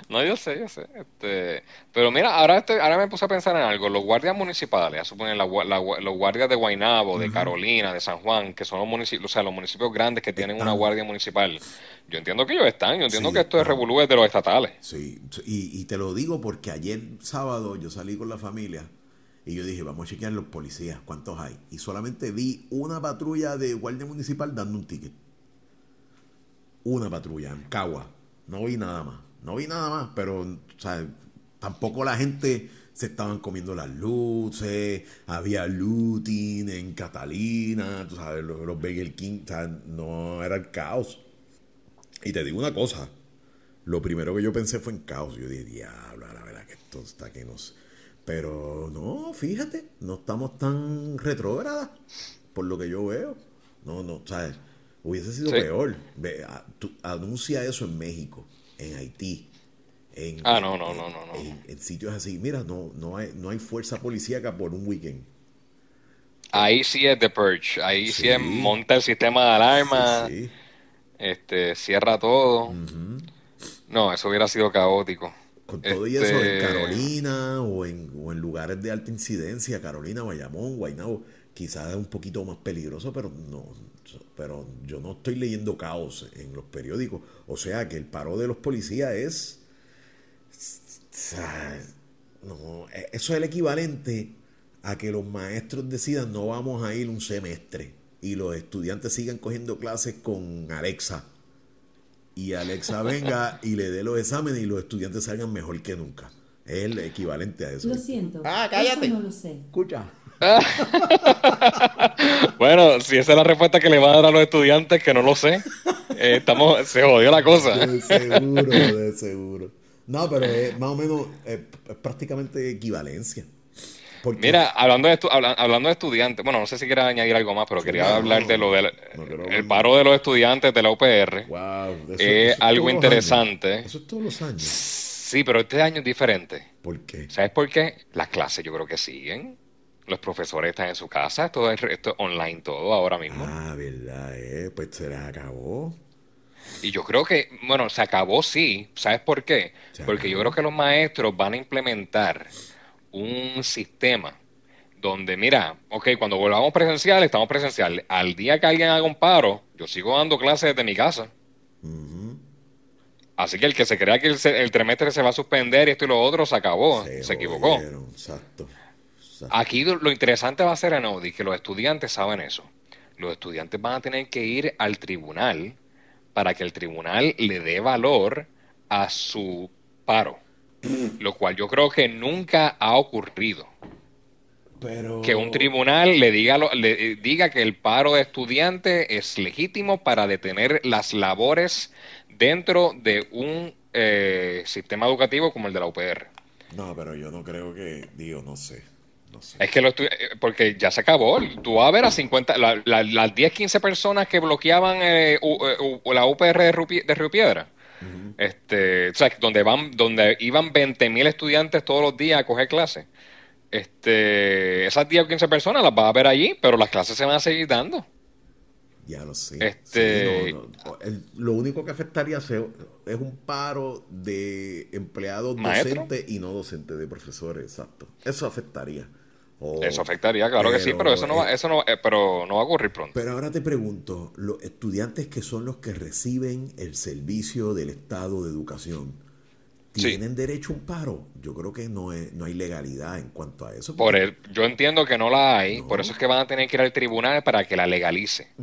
S1: No, yo sé, yo sé. Este, pero mira, ahora, este, ahora me puse a pensar en algo. Los guardias municipales, a suponer la, la los guardias de Guaynabo, de Carolina, de San Juan, que son los municipios, o sea, los municipios grandes que tienen una guardia municipal. Yo entiendo que ellos están, yo entiendo
S2: Sí,
S1: que esto es revolú de los estatales.
S2: Sí, y, y te lo digo porque ayer sábado yo salí con la familia y yo dije, vamos a chequear los policías, cuántos hay. Y solamente vi una patrulla de guardia municipal dando un ticket. Una patrulla en Cagua. No vi nada más. No vi nada más, pero o sea, tampoco la gente se estaban comiendo las luces, había looting en Catalina, tú sabes, los, los King, o sea, no era el caos. Y te digo una cosa, lo primero que yo pensé fue en caos. Yo dije, diablo, la verdad que esto está que nos... Pero no, fíjate, no estamos tan retrógradas, por lo que yo veo. No, no, ¿sabes? Hubiese sido
S1: Sí.
S2: peor. Ve, a- anuncia eso en México, en Haití, en,
S1: Ah, no,
S2: en-
S1: no, no, no, no.
S2: en- en sitios así. Mira, no, no, hay, no hay fuerza policíaca por un weekend.
S1: Ahí sí es The Purge, ahí sí,
S2: Sí.
S1: es monta el sistema de alarma,
S2: Sí,
S1: este, cierra todo. No, eso hubiera sido caótico.
S2: Con todo y
S1: Este,
S2: eso, en Carolina o en, o en lugares de alta incidencia, Carolina, Bayamón, Guaynabo, quizás es un poquito más peligroso, pero no, pero yo no estoy leyendo caos en los periódicos. O sea que el paro de los policías es, no, e- eso es el equivalente a que los maestros decidan no vamos a ir un semestre y los estudiantes sigan cogiendo clases con Alexa y Alexa venga y le dé los exámenes y los estudiantes salgan mejor que nunca. Es el equivalente a eso.
S3: Lo siento.
S2: Ah, cállate.
S3: Eso no lo sé.
S2: Escucha.
S1: Bueno, si esa es la respuesta que le va a dar a los estudiantes, que no lo sé, eh, estamos, se jodió la cosa.
S2: De seguro, de seguro. No, pero es más o menos eh, es prácticamente equivalencia. Porque
S1: Mira, hablando de, estu- habla- hablando de estudiantes, bueno, no sé si quieres añadir algo más, pero quería
S2: no,
S1: hablar de lo del
S2: no
S1: el paro de los estudiantes de la UPR.
S2: wow, eso-
S1: es
S2: eso es
S1: algo interesante.
S2: Eso es todos los años.
S1: Sí, pero este año es diferente.
S2: ¿Por qué?
S1: ¿Sabes por qué? Las clases yo creo que siguen. Los profesores están en su casa, esto es, esto es online todo ahora mismo.
S2: Ah, verdad, eh. Pues se les acabó.
S1: Y yo creo que, bueno, se acabó sí. ¿Sabes por qué?
S2: Se
S1: Porque yo creo que los maestros van a implementar un sistema donde, mira, ok, cuando volvamos presencial, estamos presencial. Al día que alguien haga un paro, yo sigo dando clases desde mi casa. Así que el que se crea que el, se- el trimestre se va a suspender y esto y lo otro, se acabó, se, equivocó.
S2: jodieron, Exacto. exacto.
S1: Aquí lo, interesante va a ser, Enaudi, que los estudiantes saben eso. Los estudiantes van a tener que ir al tribunal para que el tribunal le dé valor a su paro. Lo cual yo creo que nunca ha ocurrido.
S2: Pero.
S1: Que un tribunal le diga, lo- le eh, diga que el paro de estudiantes es legítimo para detener las labores dentro de un eh, sistema educativo como el de la UPR.
S2: No, pero yo no creo que. Digo, no sé. No sé.
S1: Es que lo eh, porque ya se acabó. Tú vas a ver a 50, la- la- las 10, 15 personas que bloqueaban eh, U- eh, U- la UPR de, Rupi- de Río Piedra. Este, o sea, donde van, donde iban 20.000 estudiantes todos los días a coger clases. Este, esas 10 o 15 personas las vas a ver allí, pero las clases se van a seguir dando.
S2: Ya lo sé.
S1: Este-
S2: Sí, no, no. El- lo único que afectaría se- es un paro de empleados
S1: ¿Maestro?
S2: docentes y no docentes, de profesores, exacto. Eso afectaría. O-
S1: Eso afectaría, claro que sí, pero eso no va, eso no, eh, pero no va a ocurrir pronto.
S2: Pero ahora te pregunto, los estudiantes que son los que reciben el servicio del Estado de Educación,
S1: Sí.
S2: ¿tienen derecho a un paro? Yo creo que no, es, no hay legalidad en cuanto a eso.
S1: Por el, yo entiendo que no la hay,
S2: No.
S1: por eso es que van a tener que ir al tribunal para que la legalice.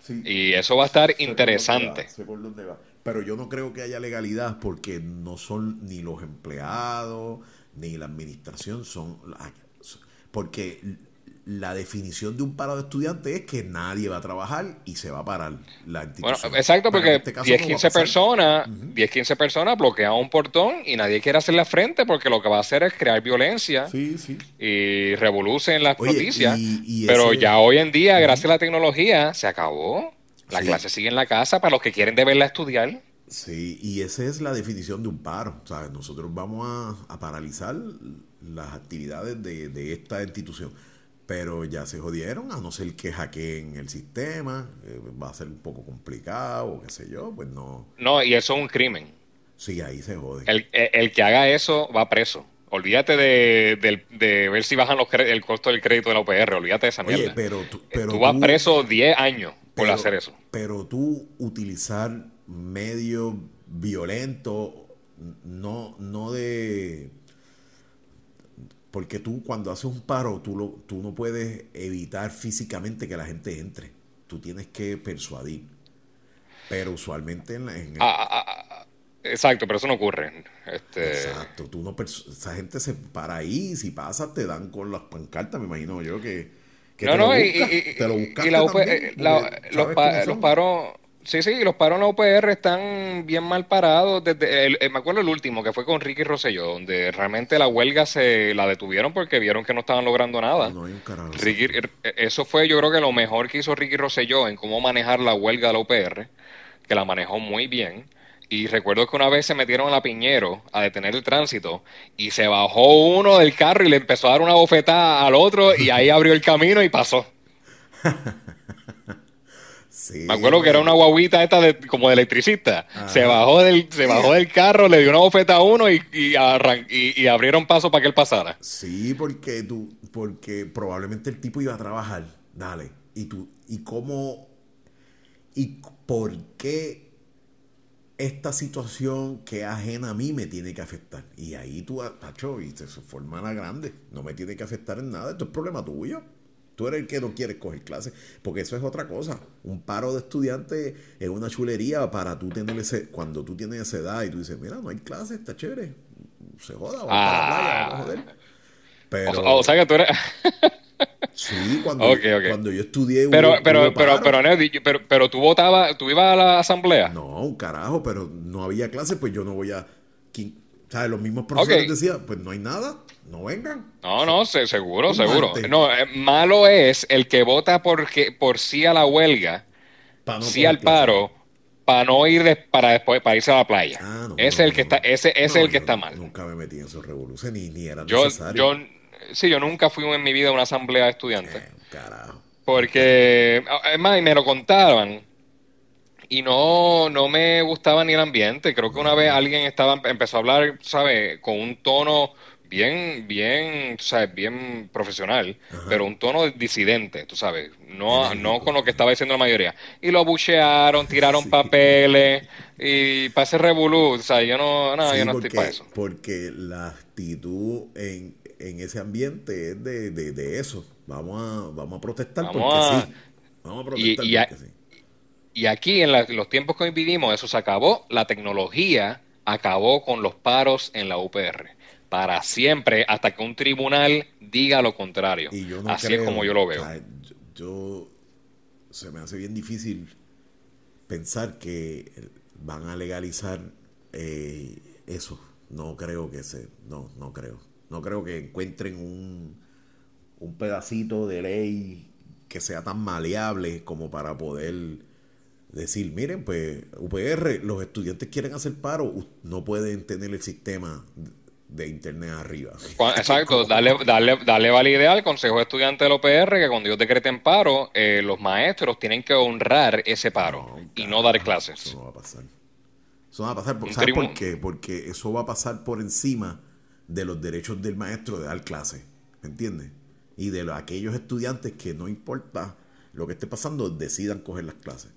S2: Sí.
S1: Y eso va a estar
S2: Sé por dónde
S1: interesante.
S2: va, sé por dónde va. Pero yo no creo que haya legalidad porque no son ni los empleados ni la administración son la- porque la definición de un paro de estudiantes es que nadie va a trabajar y se va a parar la
S1: Bueno,
S2: institución.
S1: exacto,
S2: Pero en
S1: porque
S2: este caso
S1: 10,
S2: no va a
S1: 15
S2: pasar.
S1: personas, 10, 15 personas bloquean un portón y nadie quiere hacerle frente porque lo que va a hacer es crear violencia
S2: Sí, sí.
S1: y revoluce en las
S2: Oye,
S1: noticias.
S2: y- y
S1: Pero
S2: ese-
S1: ya hoy en día, gracias a la tecnología, se acabó. La
S2: Sí.
S1: clase sigue en la casa para los que quieren de verla estudiar.
S2: Sí, y esa es la definición de un paro. O sea, nosotros vamos a, a paralizar las actividades de, de esta institución. Pero ya se jodieron, a no ser que hackeen el sistema, eh, va a ser un poco complicado, o qué sé yo, pues no.
S1: No, y eso es un crimen.
S2: Sí, ahí se jode.
S1: El, el- el que haga eso va preso. Olvídate de, ver si bajan los el costo del crédito de la UPR. Olvídate de esa
S2: Oye,
S1: mierda.
S2: pero tú, pero
S1: tú vas
S2: tú-
S1: preso 10 años por
S2: pero-
S1: hacer eso.
S2: Pero tú utilizar medios violentos, no, no de... Porque tú cuando haces un paro, tú, lo, tú no puedes evitar físicamente que la gente entre. Tú tienes que persuadir. Pero usualmente en, la, en el-
S1: Ah, ah, ah, exacto, pero eso no ocurre. Este,
S2: Exacto, tú no esa gente se para ahí y si pasas te dan con las pancartas, me imagino yo que, que
S1: no,
S2: te,
S1: no,
S2: lo
S1: y,
S2: buscas,
S1: y- y-
S2: te lo
S1: y
S2: buscaste
S1: la UP
S2: también,
S1: eh, la- los, pa- paros, sí, sí, los paros en la UPR están bien mal parados. Desde el- eh, me acuerdo el último, que fue con Ricky Rosselló, donde realmente la huelga se la detuvieron porque vieron que no estaban logrando nada.
S2: No hay un carajo.
S1: Ricky- eh, eso fue yo creo que lo mejor que hizo Ricky Rosselló en cómo manejar la huelga de la UPR, que la manejó muy bien. Y recuerdo que una vez se metieron a la Piñero a detener el tránsito y se bajó uno del carro y le empezó a dar una bofetada al otro y ahí abrió el camino y pasó.
S2: Sí,
S1: Me acuerdo que era una guaguita esta de, como de electricista. Se bajó del, se bajó del carro, le dio una bofeta a uno y, y, arran- y- y abrieron paso para que él pasara.
S2: Sí, porque tú, porque probablemente el tipo iba a trabajar, dale. Y tú, y cómo, y por qué esta situación que ajena a mí me tiene que afectar. Y ahí tú, tacho, y se forma la grande. No me tiene que afectar en nada. Esto es problema tuyo. Tú eres el que no quiere coger clases. Porque eso es otra cosa. Un paro de estudiantes es una chulería para tú tener ese, cuando tú tienes esa edad y tú dices, mira, no hay clases, está chévere. Se joda, vamos para la playa, vamos a joder. Pero,
S1: O, o sea que tú eres...
S2: sí, cuando, cuando yo estudié
S1: Pero,
S2: hubo-
S1: pero,
S2: hubo
S1: pero, pero, yo- pero, pero tú votabas, tú ibas a la asamblea.
S2: No, un carajo, pero no había clases, pues yo no voy a... ¿quién- ¿Sabes? Los mismos profesores decían, pues no hay nada, no vengan.
S1: No, no, se- seguro, seguro. No, eh, malo es el que vota porque, por sí a la huelga,
S2: no
S1: sí al paro, para no ir de- para después, para irse a la playa.
S2: Ah, no,
S1: es
S2: no,
S1: el que está, ese, es el que está mal.
S2: Nunca me metí en esos revoluciones, ni, ni era
S1: Yo,
S2: necesario.
S1: yo, sí, yo nunca fui en mi vida a una asamblea de estudiantes.
S2: Eh, carajo.
S1: Porque, es más, y me lo contaban y no, no me gustaba ni el ambiente. Creo que una vez alguien estaba, empezó a hablar, ¿sabes? Con un tono bien, bien, tú ¿sabes? Bien profesional, pero un tono disidente, tú sabes. No, no con lo que estaba diciendo la mayoría. Y lo abuchearon, tiraron
S2: Sí.
S1: papeles y para ese revolú, o sea, yo no, no,
S2: Sí,
S1: yo no
S2: porque,
S1: estoy para eso.
S2: porque la actitud en, en ese ambiente es de, de, de eso. Vamos a, vamos a protestar
S1: Vamos
S2: porque
S1: a-
S2: sí. Vamos a
S1: Y-
S2: protestar
S1: y a-
S2: porque sí.
S1: Y aquí, en la- los tiempos que hoy vivimos, eso se acabó. La tecnología acabó con los paros en la UPR. Para siempre, hasta que un tribunal diga lo contrario.
S2: Y yo no
S1: Así
S2: creo,
S1: es como yo lo veo.
S2: yo, se me hace bien difícil pensar que van a legalizar eh, eso. No creo que se, no, no creo. No creo que encuentren un, un pedacito de ley que sea tan maleable como para poder decir, miren, pues UPR, los estudiantes quieren hacer paro, no pueden tener el sistema de internet arriba.
S1: Exacto, darle, darle, darle validez al Consejo de Estudiantes de la UPR que cuando ellos decreten paro, eh, los maestros tienen que honrar ese paro y no dar clases.
S2: Eso no va a pasar. Eso no va a pasar.
S1: Un
S2: ¿Sabes por qué? Porque eso va a pasar por encima de los derechos del maestro de dar clases. ¿Me entiendes? Y de los- aquellos estudiantes que no importa lo que esté pasando, decidan coger las clases.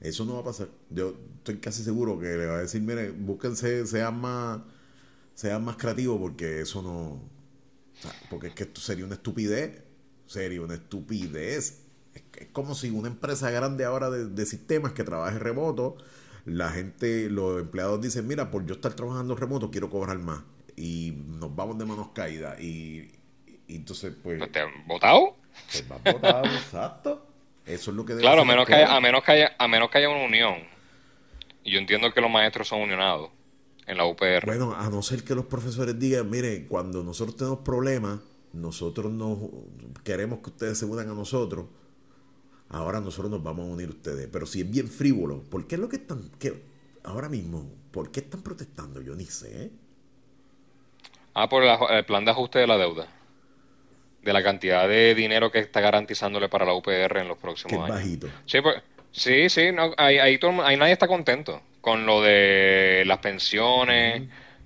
S2: Eso no va a pasar. Yo estoy casi seguro que le va a decir, mire, búsquense, sean más, sean más creativos porque eso no... o sea, porque es que esto sería una estupidez. Sería una estupidez. Es, es como si una empresa grande ahora de, de sistemas que trabaje remoto, la gente, los empleados dicen, mira, por yo estar trabajando remoto quiero cobrar más. Y nos vamos de manos caídas. Y, y entonces, pues,
S1: ¿Te han votado?
S2: pues vas votado, exacto. Eso es lo que debe
S1: Claro, a menos, que haya, a, menos que haya, a menos que haya una unión. Y yo entiendo que los maestros son unionados en la UPR.
S2: Bueno, a no ser que los profesores digan, mire, cuando nosotros tenemos problemas, nosotros nos queremos que ustedes se unan a nosotros. Ahora nosotros nos vamos a unir a ustedes. Pero si es bien frívolo, ¿por qué es lo que están, que ahora mismo, por qué están protestando? Yo ni sé.
S1: Ah, por el, plan de ajuste de la deuda. De la cantidad de dinero que está garantizándole para la UPR en los próximos
S2: Que es
S1: años.
S2: bajito.
S1: Sí, pues, sí, sí, no, ahí, ahí, todo ahí nadie está contento con lo de las pensiones,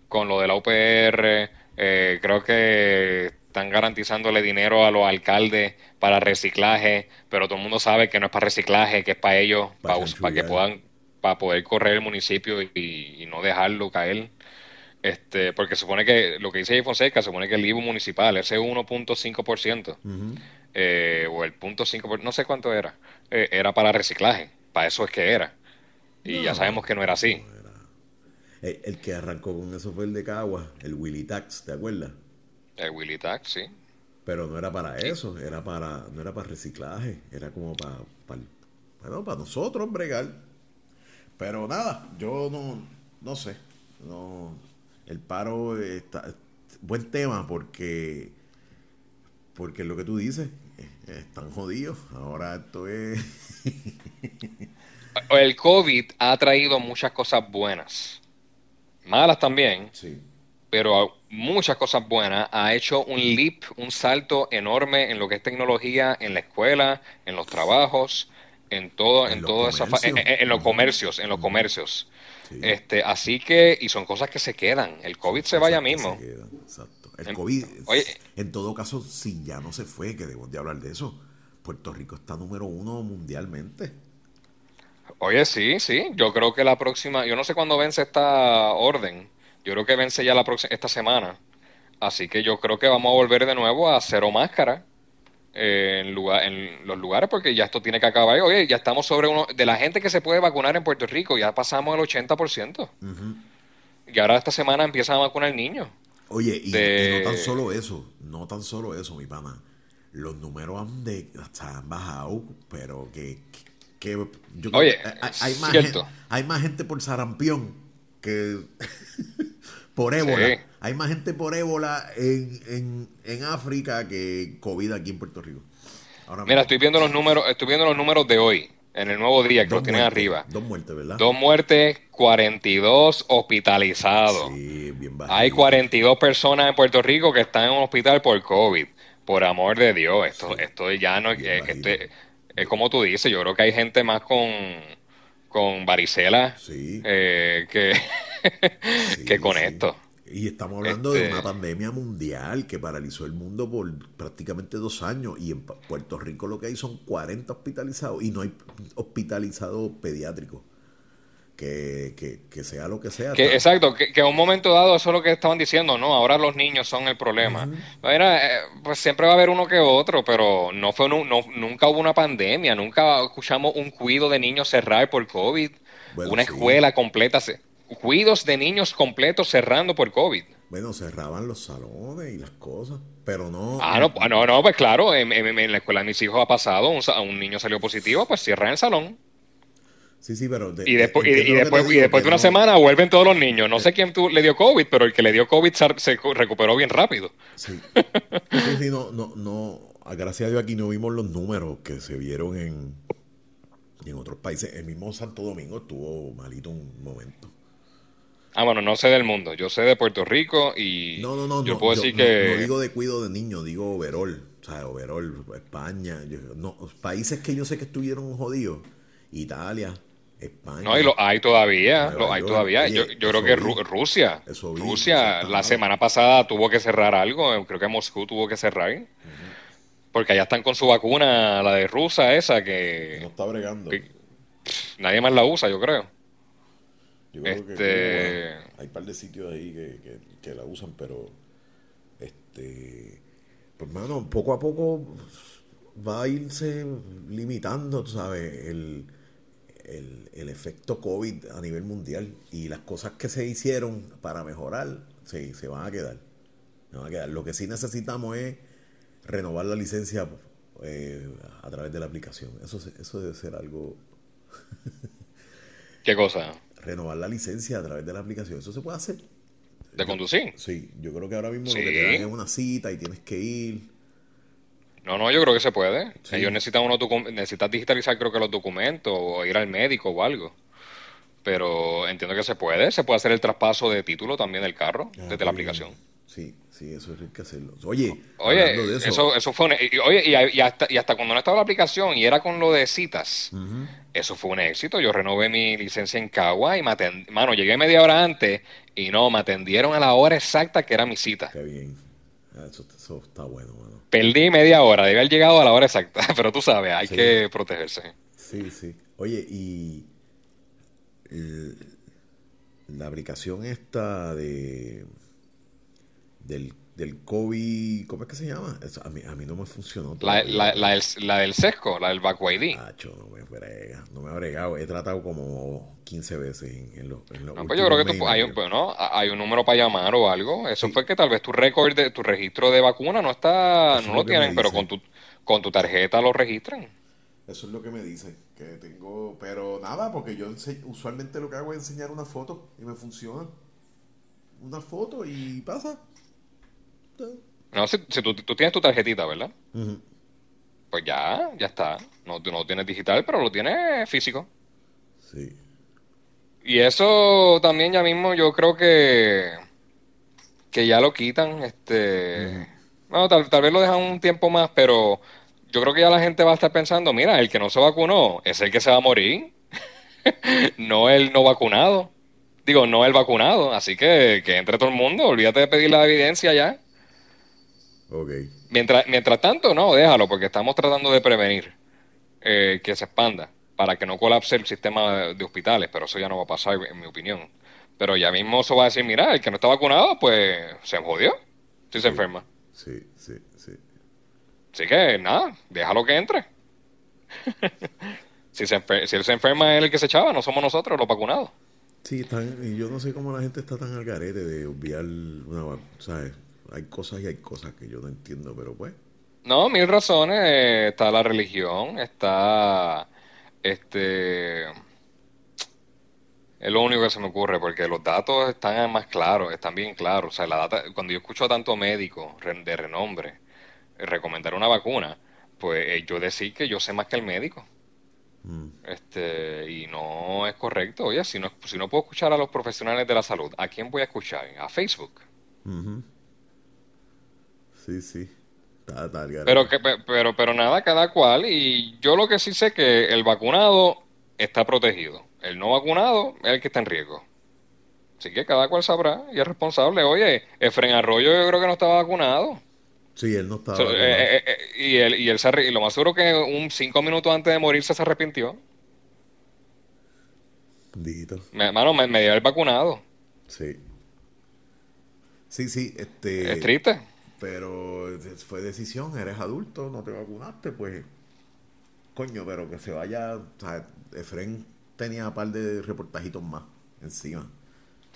S1: con lo de la UPR. Eh, creo que están garantizándole dinero a los alcaldes para reciclaje, pero todo el mundo sabe que no es para reciclaje, que es para ellos, para, para que puedan, para poder correr el municipio y, no dejarlo caer. Este, porque supone que lo que dice Jay Fonseca, supone que el IBU municipal, ese 1.5%, eh, o el punto no sé cuánto era, eh, era para reciclaje, para eso es que era. Y ya sabemos que no era así.
S2: El, que arrancó con eso fue el de Cagua, el Willy Tax, ¿te acuerdas?
S1: El Willy Tax, sí.
S2: Pero no era para eso, era para, no era para reciclaje, era como para, bueno, para nosotros bregar. Pero nada, yo no, no sé, no, el paro está, buen tema porque, porque lo que tú dices, están jodidos, ahora esto es...
S1: el COVID ha traído muchas cosas buenas malas también, sí. pero muchas cosas buenas. Ha hecho un leap, un salto enorme en lo que es tecnología, en la escuela, en los trabajos, en todo, en, todo esa en, los comercios, en los comercios. Este, así que, y son cosas que se quedan. El COVID se vaya mismo.
S2: exacto. El COVID, oye, en todo caso, si ya no se fue, que debemos de hablar de eso, Puerto Rico está número uno mundialmente.
S1: Oye, sí, sí. Yo creo que la próxima, yo no sé cuándo vence esta orden. Yo creo que vence ya la próxima, esta semana. Así que yo creo que vamos a volver de nuevo a cero máscara eh, en, lugar, en los lugares porque ya esto tiene que acabar. Oye, ya estamos sobre uno de la gente que se puede vacunar en Puerto Rico, ya pasamos el 80%. Y ahora esta semana empiezan a vacunar niños.
S2: Oye, y, no tan solo eso, no tan solo eso, mi pana. Los números han, de, han bajado, pero que
S1: Oye,
S2: hay, más gente, hay más gente por sarampión que por ébola. Hay más gente por ébola en, África que COVID aquí en Puerto Rico.
S1: Mira, estoy viendo los números, estoy viendo los números de hoy, en el nuevo día, que lo tienen arriba.
S2: Dos muertes, ¿verdad?
S1: Dos muertes, 42 hospitalizados. Sí, bien Hay 42 personas en Puerto Rico que están en un hospital por COVID. Por amor de Dios, esto, esto ya no es es como tú dices, yo creo que hay gente más con, con varicela eh, que, que con esto.
S2: Y estamos hablando de una este pandemia mundial que paralizó el mundo por prácticamente dos años. Y en Puerto Rico lo que hay son 40 hospitalizados y no hay hospitalizados pediátricos que, que, sea lo que sea.
S1: Que, exacto, que, en un momento dado eso es lo que estaban diciendo, no, ahora los niños son el problema. Eh, pues siempre va a haber uno que otro, pero no fue no, nunca hubo una pandemia, nunca escuchamos un cuido de niños cerrar por COVID, una escuela completa, cuidos de niños completos cerrando por COVID.
S2: Bueno, cerraban los salones y las cosas, pero no...
S1: Ah, no, no, no pues claro, en, la escuela de mis hijos ha pasado, un, un niño salió positivo, pues cierran el salón.
S2: Sí, sí, pero...
S1: y después, y, después, y después de una semana vuelven todos los niños. No sé quién tú, le dio COVID, pero el que le dio COVID se, recuperó bien rápido.
S2: Sí. sí, no, no, no, gracias a Dios aquí no vimos los números que se vieron en, en otros países. El mismo Santo Domingo estuvo malito un momento.
S1: Ah, bueno, no sé del mundo. Yo sé de Puerto Rico y
S2: no, no, no,
S1: yo
S2: puedo decir que... No, digo de cuido de niños, digo overall. O sea, overall, España. no, países que yo sé que estuvieron jodidos. Italia,
S1: no, y lo hay todavía, lo hay todavía. yo, yo creo que Rusia, Rusia la semana pasada tuvo que cerrar algo, creo que Moscú tuvo que cerrar. Porque allá están con su vacuna, la de rusa esa, que...
S2: No está bregando.
S1: nadie más la usa, yo creo.
S2: Yo creo que, este hay un par de sitios ahí que, que, la usan, pero... este Pues, mano, poco a poco va a irse limitando, tú sabes, el el, efecto COVID a nivel mundial y las cosas que se hicieron para mejorar sí, se van a quedar. van a quedar. Lo que sí necesitamos es renovar la licencia eh, a través de la aplicación. Eso, eso debe ser algo...
S1: ¿Qué cosa?
S2: Renovar la licencia a través de la aplicación. Eso se puede hacer.
S1: ¿De conducir?
S2: Sí, yo creo que ahora mismo lo que te dan es una cita y tienes que ir
S1: no, no, yo creo que se puede. Ellos necesitan uno necesitas digitalizar creo que los documentos o ir al médico o algo. Pero entiendo que se puede. Se puede hacer el traspaso de título también del carro ah, desde la aplicación.
S2: Sí, sí, eso hay que hacerlo. Oye,
S1: Oye,
S2: de eso,
S1: eso, eso fue un, y- oye, y, y hasta, y hasta cuando no estaba la aplicación y era con lo de citas, eso fue un éxito. Yo renové mi licencia en Cagua y me atend- mano, llegué media hora antes y no, me atendieron a la hora exacta que era mi cita.
S2: qué bien. Ah, Eso, eso está bueno, mano.
S1: Perdí media hora, debí haber llegado a la hora exacta, pero tú sabes, hay
S2: Sí.
S1: que protegerse.
S2: Sí, sí. Oye, y el- la aplicación esta de del, del COVID, ¿cómo es que se llama? Eso a mí, a mí no me funcionó
S1: La, la, la, del, la del sesco, la del Baco ID.
S2: Acho, no me brega, no me ha bregado. He tratado como 15 veces en, en los, en los
S1: No, pues yo creo que tú- hay, un, hay número para llamar o algo. Eso
S2: Sí.
S1: fue que tal vez tu récord de tu registro de vacuna no está,
S2: Eso es
S1: no
S2: lo
S1: lo tienen, pero con tu, con tu tarjeta lo registran.
S2: Eso es lo que me dicen, que tengo, pero nada, porque yo usualmente lo que hago es enseñar una foto y me funciona. Una foto y pasa.
S1: No, si, si tú, tú tienes tu tarjetita, ¿verdad? Pues ya, ya está. No, no lo tienes digital, pero lo tienes físico.
S2: Sí.
S1: Y eso también ya mismo yo creo que, que ya lo quitan. Este, bueno, tal, tal vez lo dejan un tiempo más, pero yo creo que ya la gente va a estar pensando, mira, el que no se vacunó es el que se va a morir, no el no vacunado. Digo, no el vacunado. Así que que entre todo el mundo, olvídate de pedir la evidencia ya. Mientras, mientras tanto, no, déjalo, porque estamos tratando de prevenir eh, que se expanda para que no colapse el sistema de, de hospitales, pero eso ya no va a pasar, en mi opinión. Pero ya mismo eso va a decir, mira, el que no está vacunado, pues se jodió, si se enferma.
S2: Sí, sí, sí.
S1: Así que nada, déjalo que entre. si, se enfer- si él se enferma, es el que se echaba, no somos nosotros los vacunados.
S2: Sí, están, y yo no sé cómo la gente está tan al garete de obviar una, va- ¿sabes? Hay cosas y hay cosas que yo no entiendo, pero pues.
S1: No, mil razones. eh, está la religión, está este. Es lo único que se me ocurre, porque los datos están más claros, están bien claros. O sea, la data, cuando yo escucho a tanto médico de renombre eh, recomendar una vacuna, pues eh, yo decir que yo sé más que el médico.
S2: mm,
S1: Este, y no es correcto. Oye, si no, si no puedo escuchar a los profesionales de la salud, ¿a quién voy a escuchar? A Facebook.
S2: Sí, sí. Está, está.
S1: Pero, que, pe- pero, pero nada, cada cual. Y yo lo que sí sé que el vacunado está protegido. El no vacunado es el que está en riesgo. Así que cada cual sabrá y es responsable. Oye, Efren Arroyo yo creo que no estaba vacunado.
S2: Sí, él no estaba vacunado.
S1: eh, eh, eh, y él, y él se y lo más seguro que un cinco minutos antes de morirse se arrepintió.
S2: Dito.
S1: Me, mano, me, me dio el vacunado.
S2: Sí. Sí, sí, este.
S1: Es triste.
S2: Pero fue decisión, eres adulto, no te vacunaste, pues. Coño, pero que se vaya. O sea, Efren tenía un par de reportajitos más encima.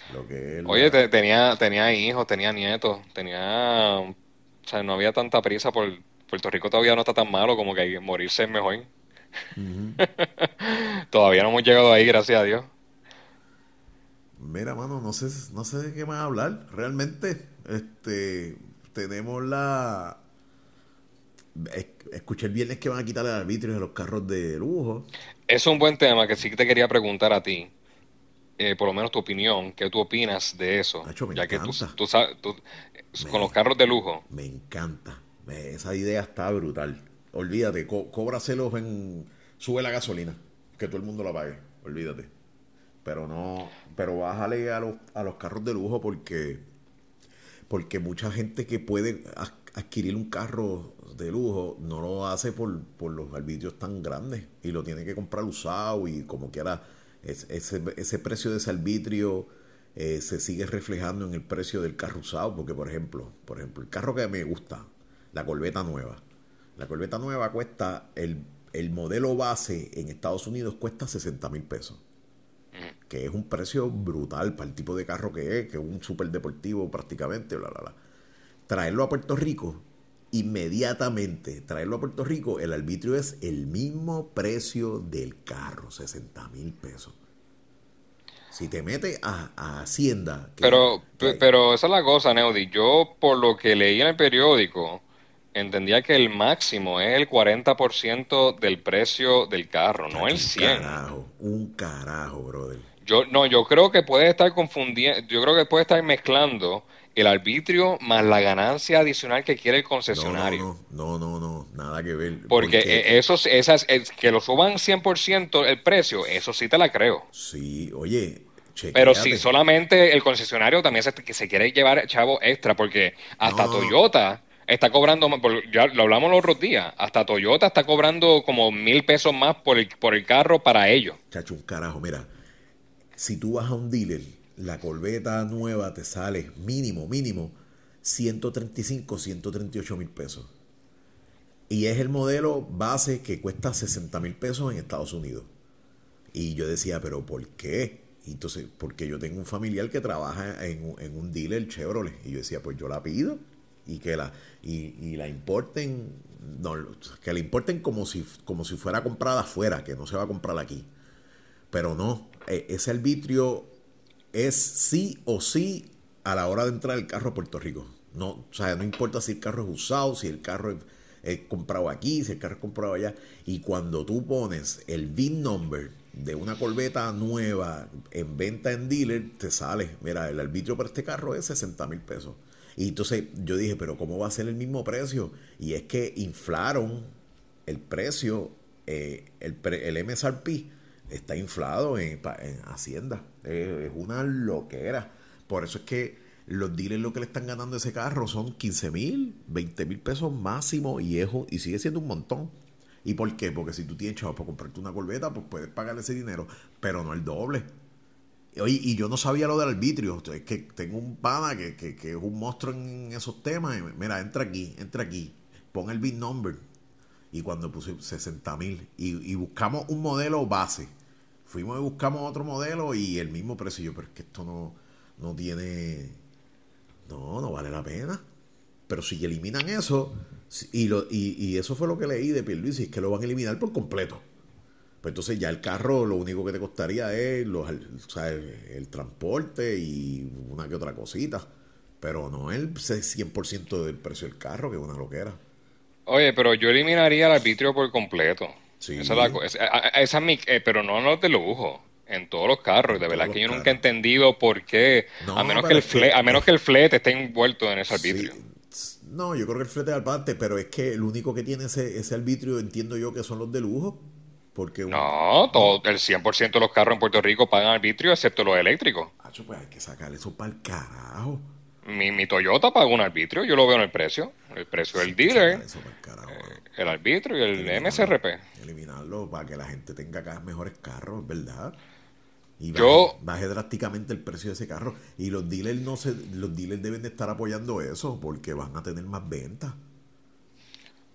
S2: Lo que él.
S1: Oye, te- tenía, tenía hijos, tenía nietos, tenía... O sea, no había tanta prisa por... Puerto Rico todavía no está tan malo como que morirse es mejor. Todavía no hemos llegado ahí, gracias a Dios.
S2: Mira, mano, no sé, no sé de qué más hablar. Realmente, este, tenemos la. es- Escuché el viernes que van a quitar el arbitrio de los carros de lujo.
S1: Es un buen tema que sí te quería preguntar a ti, eh, por lo menos tu opinión, ¿qué tú opinas de eso?
S2: Nacho, me
S1: Ya que tú,
S2: encanta.
S1: tú sabes, tú-
S2: Me-
S1: con los carros de lujo,
S2: Me encanta. Me- esa idea está brutal. Olvídate, có- cóbraselos en. Sube la gasolina, que todo el mundo la pague. Olvídate. Pero no. Pero bájale a los, a los carros de lujo porque. Porque mucha gente que puede adquirir un carro de lujo no lo hace por, por los arbitrios tan grandes y lo tiene que comprar usado y como quiera es- ese, ese precio de ese arbitrio eh, se sigue reflejando en el precio del carro usado porque por ejemplo por ejemplo el carro que me gusta la Corbeta nueva la Corbeta nueva cuesta el, el modelo base en Estados Unidos cuesta 60 mil pesos que es un precio brutal para el tipo de carro que es, que es un superdeportivo prácticamente, bla, bla, bla. Traerlo a Puerto Rico, inmediatamente, traerlo a Puerto Rico, el arbitrio es el mismo precio del carro, 60 mil pesos. Si te metes a, a Hacienda... que-
S1: pero,
S2: que-
S1: pero esa es la cosa, Neudi. Yo, por lo que leí en el periódico, entendía que el máximo es el 40% del precio del carro, no el 100.
S2: Un carajo, un carajo, brother.
S1: Yo, no, yo creo que puede estar confundiendo, yo creo que puede estar mezclando el arbitrio más la ganancia adicional que quiere el concesionario.
S2: No, no, no, nada que ver.
S1: Porque, e, eso, esas, que lo suban 100% el precio, eso sí te la creo.
S2: Sí, oye,
S1: Pero si solamente el concesionario también se, que se quiere llevar chavo extra, porque hasta Toyota está cobrando, ya lo hablamos los otros días, hasta Toyota está cobrando como mil pesos más por el, por el carro para ellos.
S2: Chacho, un carajo, mira, si tú vas a un dealer, la corbeta nueva te sale mínimo, mínimo 135, 138 mil pesos. Y es el modelo base que cuesta 60 mil pesos en Estados Unidos. Y yo decía, pero ¿por qué? Y entonces, porque yo tengo un familiar que trabaja en, en un dealer Chevrolet. Y yo decía, pues yo la pido y que la y, la importen que la importen como si como si fuera comprada afuera que no se va a comprar aquí. Pero no e, ese arbitrio es sí o sí a la hora de entrar el carro a Puerto Rico. No o sea no importa si el carro es usado si el carro es, comprado aquí si el carro es comprado allá. Y cuando tú pones el VIN number de una corbeta nueva en venta en dealer te sale. Mira el arbitrio para este carro es 60 mil pesos y entonces yo dije, pero ¿cómo va a ser el mismo precio? Y es que inflaron el precio, eh, el, el MSRP está inflado en, Hacienda. es una loquera. Por eso es que los dealers lo que le están ganando a ese carro son 15 mil, 20 mil pesos máximo y, y sigue siendo un montón. ¿Y por qué? Porque si tú tienes chavos para comprarte una corbeta, pues puedes pagar ese dinero, pero no el doble. Oye, y yo no sabía lo del arbitrio. Es que tengo un pana que, que, es un monstruo en esos temas. mira, entra aquí, entra aquí. Pon el big number. Y cuando puse 60 mil. Y, buscamos un modelo base. Fuimos y buscamos otro modelo y el mismo precio. Yo, pero es que esto no, no tiene. No, no vale la pena. Pero si eliminan eso. Y, lo, y, y eso fue lo que leí de Pierluisi, es que lo van a eliminar por completo. Pues entonces ya el carro lo único que te costaría es los, el transporte y una que otra cosita. Pero no el 100% del precio del carro, que es una loquera.
S1: Oye, pero yo eliminaría el arbitrio por completo. Sí. Esa es esa, mi, eh, pero no los de lujo, en todos los carros. De verdad que yo nunca he entendido por qué, a, menos que el flete, a menos que el flete esté envuelto en ese arbitrio.
S2: No, yo creo que el flete es aparte, pero es que el único que tiene ese, ese arbitrio entiendo yo que son los de lujo. Porque
S1: no, todo, el 100% de los carros en Puerto Rico pagan arbitrio, excepto los eléctricos.
S2: pues hay que sacar eso para el carajo.
S1: Mi, mi, Toyota paga un arbitrio, yo lo veo en el precio. El precio del dealer, eh, el arbitrio y el MSRP.
S2: Eliminarlo para que la gente tenga cada mejores carros, ¿verdad? Y
S1: baje, yo,
S2: baje drásticamente el precio de ese carro. Y los dealers, no se, los dealers deben de estar apoyando eso porque van a tener más ventas.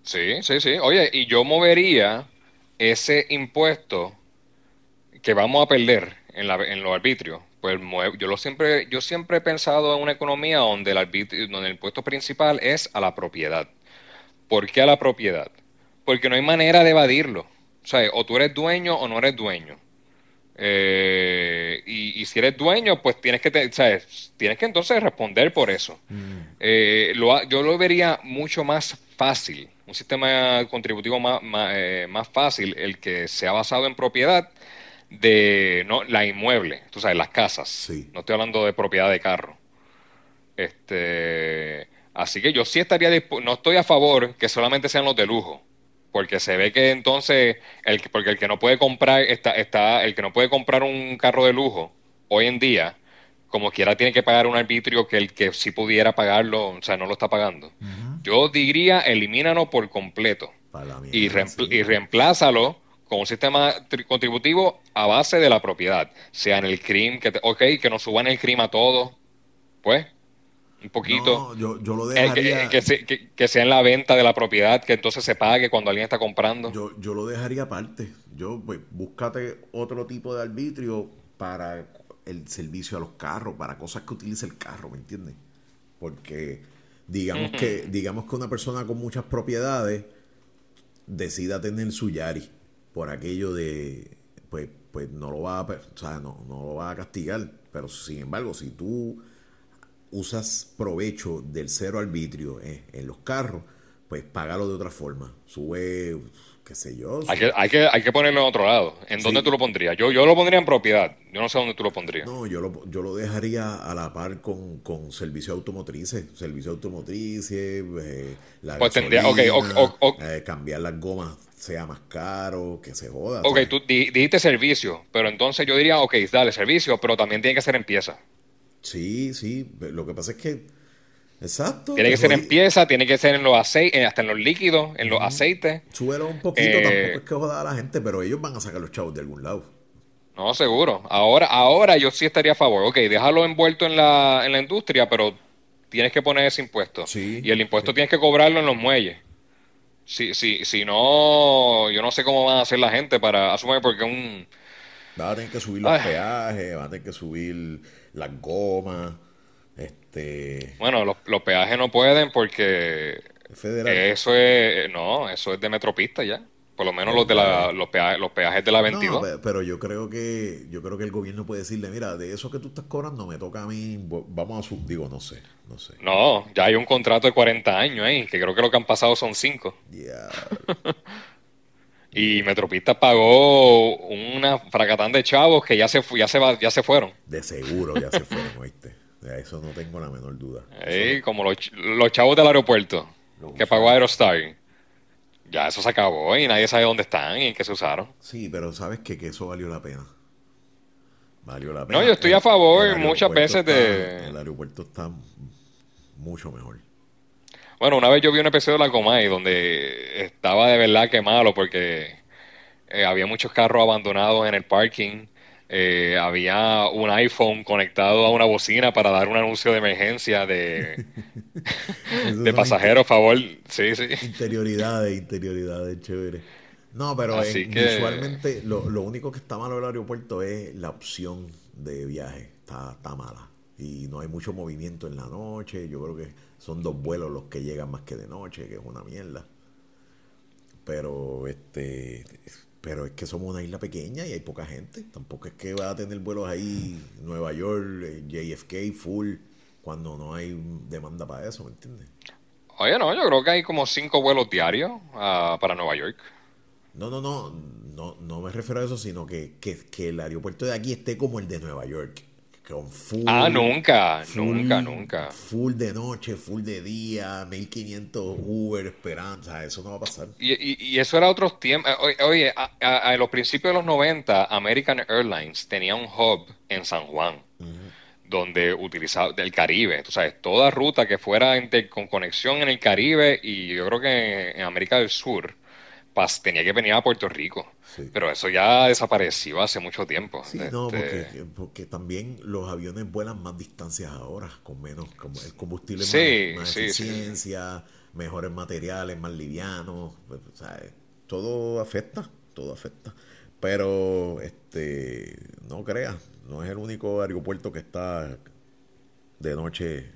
S1: Sí, sí, sí. Oye, y yo movería ese impuesto que vamos a perder en, la, en los arbitrios, pues yo lo siempre, yo siempre he pensado en una economía donde el arbitrio, donde el impuesto principal es a la propiedad. ¿Por qué a la propiedad? Porque no hay manera de evadirlo. O sea, o tú eres dueño o no eres dueño. Eh, y, si eres dueño, pues tienes que, tienes que entonces responder por eso. Mm. Eh, yo lo vería mucho más fácil un sistema contributivo más, eh, más, fácil, el que sea basado en propiedad de no la inmueble, tú sabes, las casas. No estoy hablando de propiedad de carro. Este, así que yo sí estaría no estoy a favor que solamente sean los de lujo, porque se ve que entonces el porque el que no puede comprar está está el que no puede comprar un carro de lujo hoy en día como quiera tiene que pagar un arbitrio que el que sí pudiera pagarlo, o sea, no lo está pagando. Yo diría, elimínalo por completo y, y reemplázalo con un sistema contributivo a base de la propiedad, sea en el CRIM, que ok, que nos suban el CRIM a todos, pues, un poquito.
S2: yo, lo eh, dejaría...
S1: que, sea en la venta de la propiedad, que entonces se pague cuando alguien está comprando.
S2: Yo, yo lo dejaría aparte. Yo, pues, búscate otro tipo de arbitrio para el servicio a los carros, para cosas que utilice el carro, ¿me entiendes? Porque digamos que digamos que una persona con muchas propiedades decida tener su Yari por aquello de pues pues no lo va a o sea, no, no lo va a castigar, pero sin embargo, si tú usas provecho del cero arbitrio eh, en los carros, pues págalo de otra forma. Sube, qué sé yo.
S1: Hay que, hay que, hay que ponerlo en otro lado. ¿En
S2: Sí.
S1: dónde tú lo pondrías? Yo, yo lo pondría en propiedad. Yo no sé dónde tú lo pondrías.
S2: No, yo lo, yo lo dejaría a la par con, con servicios automotrices. Servicios automotrices, eh, la
S1: Pues tendría-
S2: gasolina,
S1: ok, ok.
S2: eh, cambiar las gomas sea más caro, que se joda.
S1: Ok,
S2: ¿sabes?
S1: tú di- dijiste servicio, pero entonces yo diría, ok, dale servicio, pero también tiene que ser en pieza.
S2: Sí, sí, lo que pasa es que... Exacto.
S1: Tiene que ser en pieza, tiene que ser en los aceites, hasta en los líquidos, en los aceites.
S2: Súbelo un poquito,
S1: Eh,
S2: tampoco es que joda a la gente, pero ellos van a sacar los chavos de algún lado.
S1: No, seguro. Ahora, ahora yo sí estaría a favor. Ok, déjalo envuelto en la, en la industria, pero tienes que poner ese impuesto.
S2: Sí,
S1: y el impuesto tienes que cobrarlo en los muelles. Si, si, si no, yo no sé cómo van a hacer la gente para asumir, porque un...
S2: Van a tener que subir los
S1: Ay.
S2: peajes, van a tener que subir las gomas, este...
S1: Bueno, los, los peajes no pueden porque
S2: federal.
S1: eso es... No, eso es de Metropista ya. Por lo menos los de la, los peajes, los peajes de la 22.
S2: No, pe- pero yo creo que yo creo que el gobierno puede decirle, mira, de eso que tú estás cobrando me toca a mí, vamos a sub, digo, no sé, no sé.
S1: No, ya hay un contrato de 40 años ahí, que creo que lo que han pasado son 5.
S2: Ya,
S1: Y Metropista pagó una fracatán de chavos que ya se ya se va, ya se fueron.
S2: de seguro ya se fueron, ¿oíste? De eso no tengo la menor duda.
S1: Ey, como los, los chavos del aeropuerto que pagó Aerostar. Ya eso se acabó y nadie sabe dónde están y en qué se usaron.
S2: Sí, pero sabes que, que eso valió la pena. Valió la pena.
S1: No, yo estoy
S2: El-
S1: a favor muchas veces de-
S2: El aeropuerto está mucho mejor.
S1: Bueno, una vez yo vi un episodio de La Comay donde estaba de verdad que malo porque eh, había muchos carros abandonados en el parking. Eh, había un iPhone conectado a una bocina para dar un anuncio de emergencia de, de pasajeros, favor. Sí, sí.
S2: Interioridades, interioridades, chévere. No, pero
S1: Así
S2: en-
S1: que-
S2: visualmente lo, lo único que está malo del aeropuerto es la opción de viaje. Está, está mala. Y no hay mucho movimiento en la noche. Yo creo que son dos vuelos los que llegan más que de noche, que es una mierda. Pero este pero es que somos una isla pequeña y hay poca gente. Tampoco es que va a tener vuelos ahí Nueva York, eh, JFK full cuando no hay demanda para eso, ¿me entiendes?
S1: Oye, no, yo creo que hay como cinco vuelos diarios ah, para Nueva York.
S2: No, no, no, no, no me refiero a eso, sino que, que, que el aeropuerto de aquí esté como el de Nueva York. Con full,
S1: Ah, nunca,
S2: full-
S1: nunca, nunca.
S2: Full de noche, full de día, 1500 Uber, esperanza, eso no va a pasar.
S1: Y, y- y eso era otros tiempos. Oye, oye, a, a- a los principios de los 90, American Airlines tenía un hub en San Juan, donde utilizaba del Caribe, tú sabes, toda ruta que fuera con conexión en el Caribe y yo creo que en, en América del Sur, pas- tenía que venir a Puerto Rico.
S2: Sí.
S1: Pero eso ya desapareció hace mucho tiempo.
S2: Sí, no,
S1: Este,
S2: porque, porque también los aviones vuelan más distancias ahora, con menos, como el combustible
S1: Sí,
S2: más, eficiencia, mejores materiales, más livianos, pues, todo afecta, todo afecta. Pero, este, no creas, no es el único aeropuerto que está de noche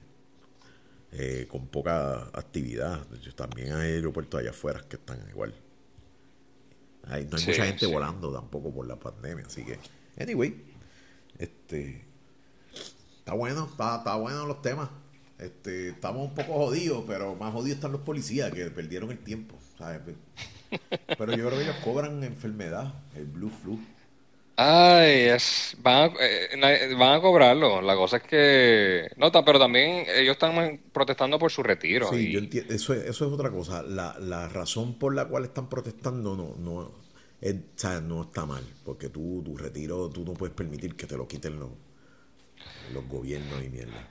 S2: eh, con poca actividad. También hay aeropuertos allá afuera que están igual. Hay- no hay
S1: Sí,
S2: mucha gente
S1: sí.
S2: volando tampoco por la pandemia, así que, anyway, este, está bueno, está, está bueno los temas. Este, estamos un poco jodidos, pero más jodidos están los policías que perdieron el tiempo, ¿sabes? Pero yo creo que ellos cobran enfermedad, el blue flu.
S1: Ay, es, van a, eh, na- van a cobrarlo. La cosa es que... No, ta- pero también ellos están protestando por su retiro.
S2: Sí,
S1: y-
S2: yo entiendo, eso, es- eso es otra cosa. La, la razón por la cual están protestando no, no, es- o sea, no está mal, porque tú, tu retiro, tú no puedes permitir que te lo quiten los, los gobiernos y mierda.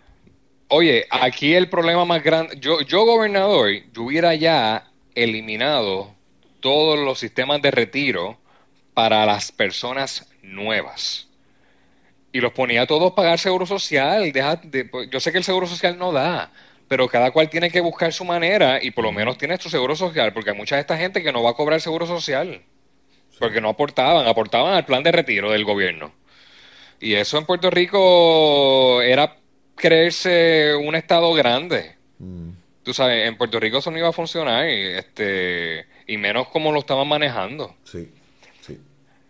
S1: Oye, aquí el problema más grande, yo, yo gobernador, yo hubiera ya eliminado todos los sistemas de retiro para las personas nuevas. Y los ponía todos a pagar seguro social. Deja de- pues, yo sé que el seguro social no da, pero cada cual tiene que buscar su manera y por lo menos tienes tu seguro social, porque hay mucha de esta gente que no va a cobrar seguro social, porque no aportaban, aportaban al plan de retiro del gobierno. Y eso en Puerto Rico era creerse un estado grande. Tú sabes, en Puerto Rico eso no iba a funcionar, y, este, y menos como lo estaban manejando.
S2: Sí.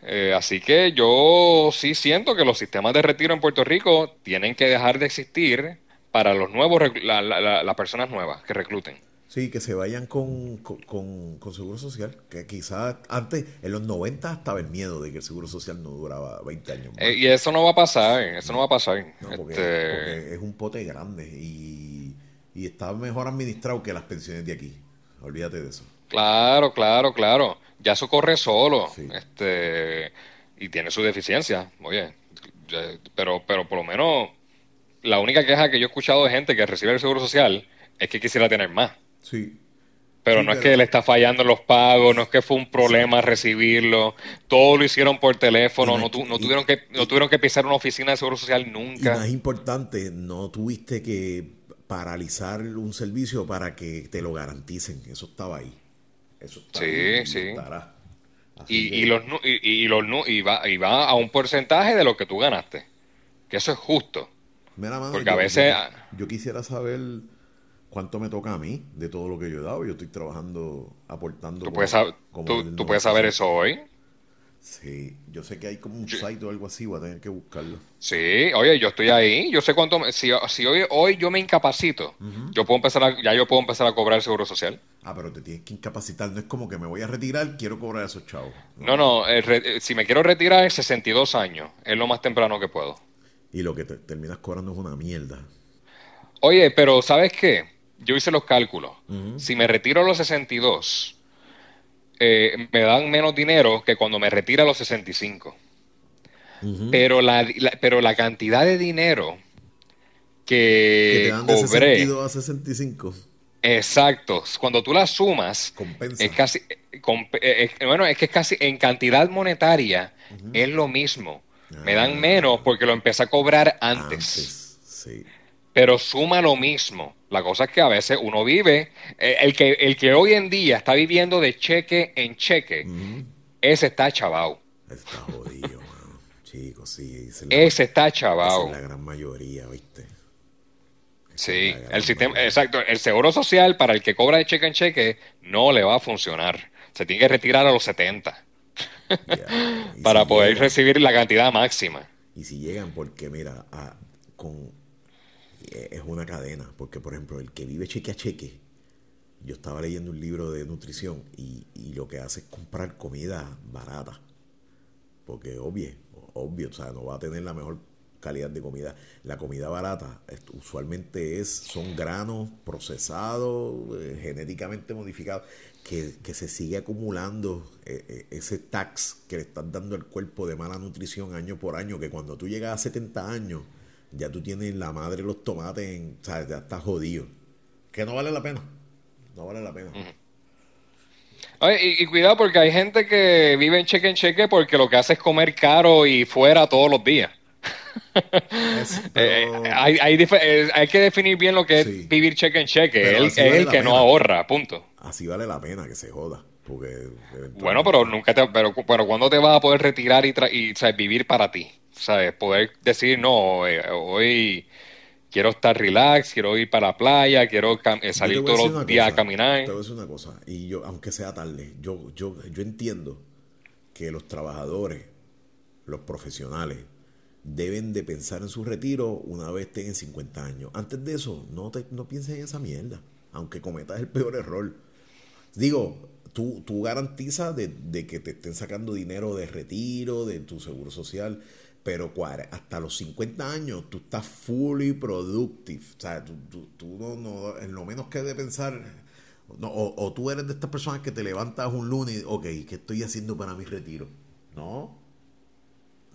S1: Eh, así que yo sí siento que los sistemas de retiro en Puerto Rico tienen que dejar de existir para los nuevos, rec- la- la- la- las personas nuevas que recluten.
S2: Sí, que se vayan con, con, con- con Seguro Social. Que quizás antes, en los 90 estaba el miedo de que el Seguro Social no duraba 20 años más.
S1: Eh, y eso no va a pasar, eso no va a pasar.
S2: No, porque,
S1: Este,
S2: porque es un pote grande y, y está mejor administrado que las pensiones de aquí. Olvídate de eso.
S1: Claro, claro, claro. Ya eso corre solo.
S2: Sí.
S1: Este, y tiene su deficiencia. Oye, pero, pero por lo menos la única queja que yo he escuchado de gente que recibe el seguro social es que quisiera tener más.
S2: Sí,
S1: Pero
S2: Sí,
S1: no es que le está fallando los pagos, no es que fue un problema recibirlo. Todo lo hicieron por teléfono,
S2: Y no
S1: tu- no
S2: y-
S1: tuvieron que, no tuvieron que pisar una oficina de seguro social
S2: y
S1: nunca.
S2: más importante, no tuviste que paralizar un servicio para que te lo garanticen. Eso estaba ahí. Eso está
S1: Sí, sí.
S2: estará.
S1: Y,
S2: que-
S1: y los, y, y los, y va, y va a un porcentaje de lo que tú ganaste. Que eso es justo.
S2: Mira, mano,
S1: Porque a
S2: yo-
S1: veces-
S2: Yo, yo quisiera saber cuánto me toca a mí de todo lo que yo he dado. Yo estoy trabajando, aportando.
S1: Tú
S2: como-
S1: puedes,
S2: como
S1: tú, tú puedes saber
S2: 90%.
S1: eso hoy.
S2: Sí, yo sé que hay como un site o algo así, voy a tener que buscarlo.
S1: Sí, oye, yo estoy ahí. Yo sé cuánto. me- si, si hoy, hoy yo me incapacito, yo puedo empezar a, ya yo puedo empezar a cobrar el seguro social.
S2: Ah, pero te tienes que incapacitar. No es como que me voy a retirar, quiero cobrar esos chavos.
S1: No, no, re- eh, si me quiero retirar, 62 años. Es lo más temprano que puedo.
S2: Y lo que te terminas cobrando es una mierda.
S1: Oye, pero ¿sabes qué? Yo hice los cálculos. Si me retiro a los 62, eh, me dan menos dinero que cuando me retira a los 65. pero, la, la- pero la cantidad de dinero
S2: Que
S1: que
S2: te dan de
S1: cobré,
S2: 62 a 65.
S1: exacto, cuando tú la sumas,
S2: Compensa.
S1: es casi, eh, eh, bueno, es que es casi en cantidad monetaria es lo mismo. Me
S2: Ah.
S1: dan menos porque lo empecé a cobrar antes.
S2: Antes, sí.
S1: Pero suma lo mismo. La cosa es que a veces uno vive, eh, el que, el que hoy en día está viviendo de cheque en cheque, ese está chavao.
S2: Está jodido, mano. Chicos, sí. es la-
S1: Ese está
S2: esa
S1: chavao.
S2: es la gran mayoría, ¿viste?
S1: Sí, el sistema, exacto, el seguro social para el que cobra de cheque en cheque no le va a funcionar. Se tiene que retirar a los 70
S2: Ya, y
S1: para
S2: si
S1: poder
S2: llegan-
S1: recibir la cantidad máxima.
S2: Y si llegan, porque mira, a- con es una cadena, porque por ejemplo, el que vive cheque a cheque, yo estaba leyendo un libro de nutrición y, y lo que hace es comprar comida barata, porque obvio, obvio, o sea, no va a tener la mejor calidad de comida. La comida barata usualmente es son granos procesados, eh, genéticamente modificados, que, que se sigue acumulando eh, eh, ese tax que le estás dando al cuerpo de mala nutrición año por año, que cuando tú llegas a 70 años, ya tú tienes la madre los tomates, en, o sea, ya estás jodido. Que no vale la pena. No vale la pena.
S1: Oye, y, y cuidado porque hay gente que vive en cheque en cheque porque lo que hace es comer caro y fuera todos los días. Eh, hay, hay, dif- hay que definir bien lo que
S2: Sí.
S1: es vivir cheque en cheque. Él es
S2: vale
S1: el que no ahorra, punto.
S2: así vale la pena que se joda. Porque
S1: Bueno, pero nunca te, pero, pero ¿cuándo te vas a poder retirar y, tra- y vivir para ti? ¿Sabes? Poder decir, no, eh, hoy quiero estar relax, quiero ir para la playa, quiero eh, salir todos los días a caminar.
S2: Te voy a decir una cosa, y yo, aunque sea tarde, yo, yo, yo entiendo que los trabajadores, los profesionales, deben de pensar en su retiro una vez tengan 50 años. Antes de eso, no, te, no pienses en esa mierda, aunque cometas el peor error. Digo, tú, tú garantizas de, de que te estén sacando dinero de retiro, de tu seguro social, pero hasta los 50 años tú estás fully productive. O sea, tú, tú- tú no, no- en lo menos que de pensar, no, o, o tú eres de estas personas que te levantas un lunes y, ok, ¿qué estoy haciendo para mi retiro? No.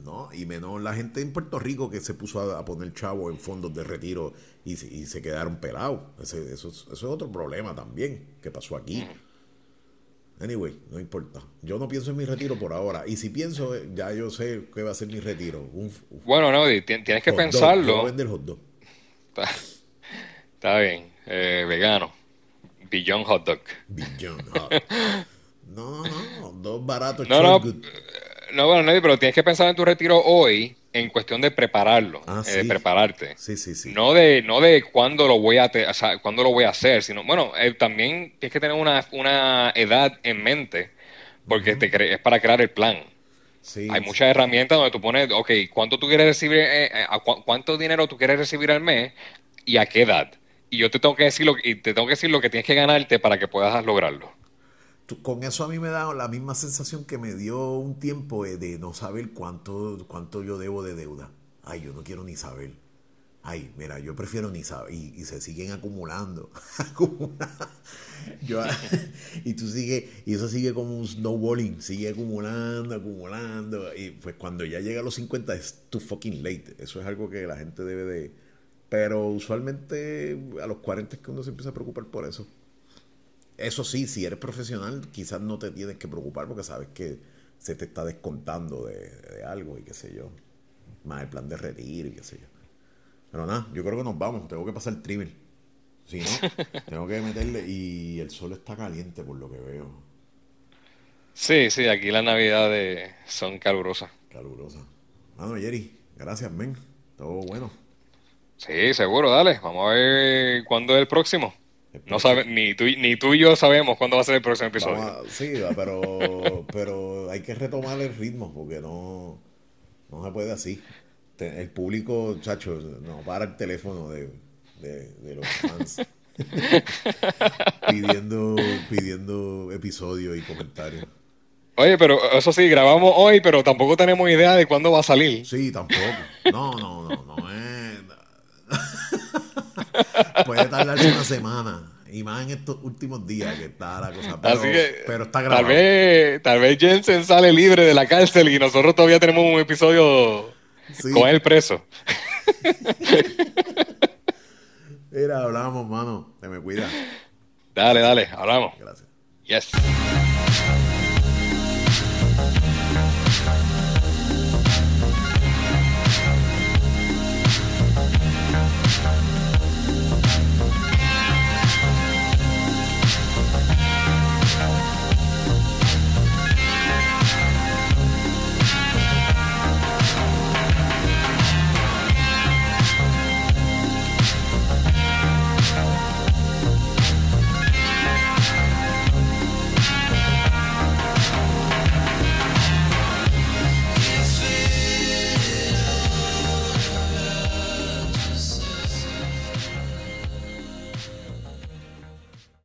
S2: No, y menos la gente en Puerto Rico que se puso a, poner chavo en fondos de retiro y, y se quedaron pelados. Ese- eso, es- eso es otro problema también que pasó aquí. Anyway, no importa. Yo no pienso en mi retiro por ahora. Y si pienso, eh, ya yo sé qué va a ser mi retiro. Un, un
S1: Bueno, no, tienes que
S2: hot dog. Yo
S1: pensarlo.
S2: a vender hot dog.
S1: Está, está bien, eh, vegano. Beyond Hot Dog.
S2: Beyond hot. No, no, dos baratos.
S1: No, no. No, bueno, Nelly, pero tienes que pensar en tu retiro hoy en cuestión de prepararlo,
S2: Ah,
S1: eh, de prepararte.
S2: Sí, sí, sí.
S1: No de, no de cuándo lo voy a, te- o sea, cuándo lo voy a hacer, sino, bueno, eh, también tienes que tener una, una edad en mente, porque te cre- es para crear el plan.
S2: Sí,
S1: Hay
S2: sí.
S1: muchas herramientas donde tú pones, ok, ¿cuánto tú quieres recibir, eh, eh, a cu- cuánto dinero tú quieres recibir al mes y a qué edad? y yo te tengo que decir lo, y te tengo que decir lo que tienes que ganarte para que puedas lograrlo.
S2: Con eso a mí me da la misma sensación que me dio un tiempo de no saber cuánto, cuánto yo debo de deuda. Ay, yo no quiero ni saber. Ay, mira, yo prefiero ni saber. Y, se siguen acumulando. y tú sigues, y eso sigue como un snowballing, sigue acumulando, acumulando. Y pues cuando ya llega a los 50 es too fucking late. Eso es algo que la gente debe de. Pero usualmente a los 40 es que uno se empieza a preocupar por eso. Eso sí, si eres profesional, quizás no te tienes que preocupar porque sabes que se te está descontando de, de algo y qué sé yo. Más el plan de retiro y qué sé yo. Pero nada, yo creo que nos vamos. Tengo que pasar el trimmer. Si no, tengo que meterle. Y el sol está caliente por lo que veo.
S1: Sí, sí, aquí las navidades son calurosas.
S2: Calurosas. Bueno, Jerry, gracias, men. Todo bueno.
S1: Sí, seguro, dale. Vamos a ver cuándo es el próximo. No sabe, ni, tú, ni tú y yo sabemos cuándo va a ser el próximo episodio.
S2: sí, pero, pero hay que retomar el ritmo porque no, no se puede así el público, chacho, no para el teléfono de, los fans. pidiendo, pidiendo episodios y comentarios.
S1: Oye, pero eso sí, grabamos hoy, pero tampoco tenemos idea de cuándo va a salir.
S2: Sí, tampoco. No, no, no, no es. Puede tardarse una semana. Y más en estos últimos días que está la cosa. Pero, pero está grabado.
S1: Tal vez, tal vez Jensen sale libre de la cárcel y nosotros todavía tenemos un episodio con el preso.
S2: Mira, hablamos, mano. Te me cuida.
S1: Dale, dale, hablamos.
S2: Gracias.
S1: Yes.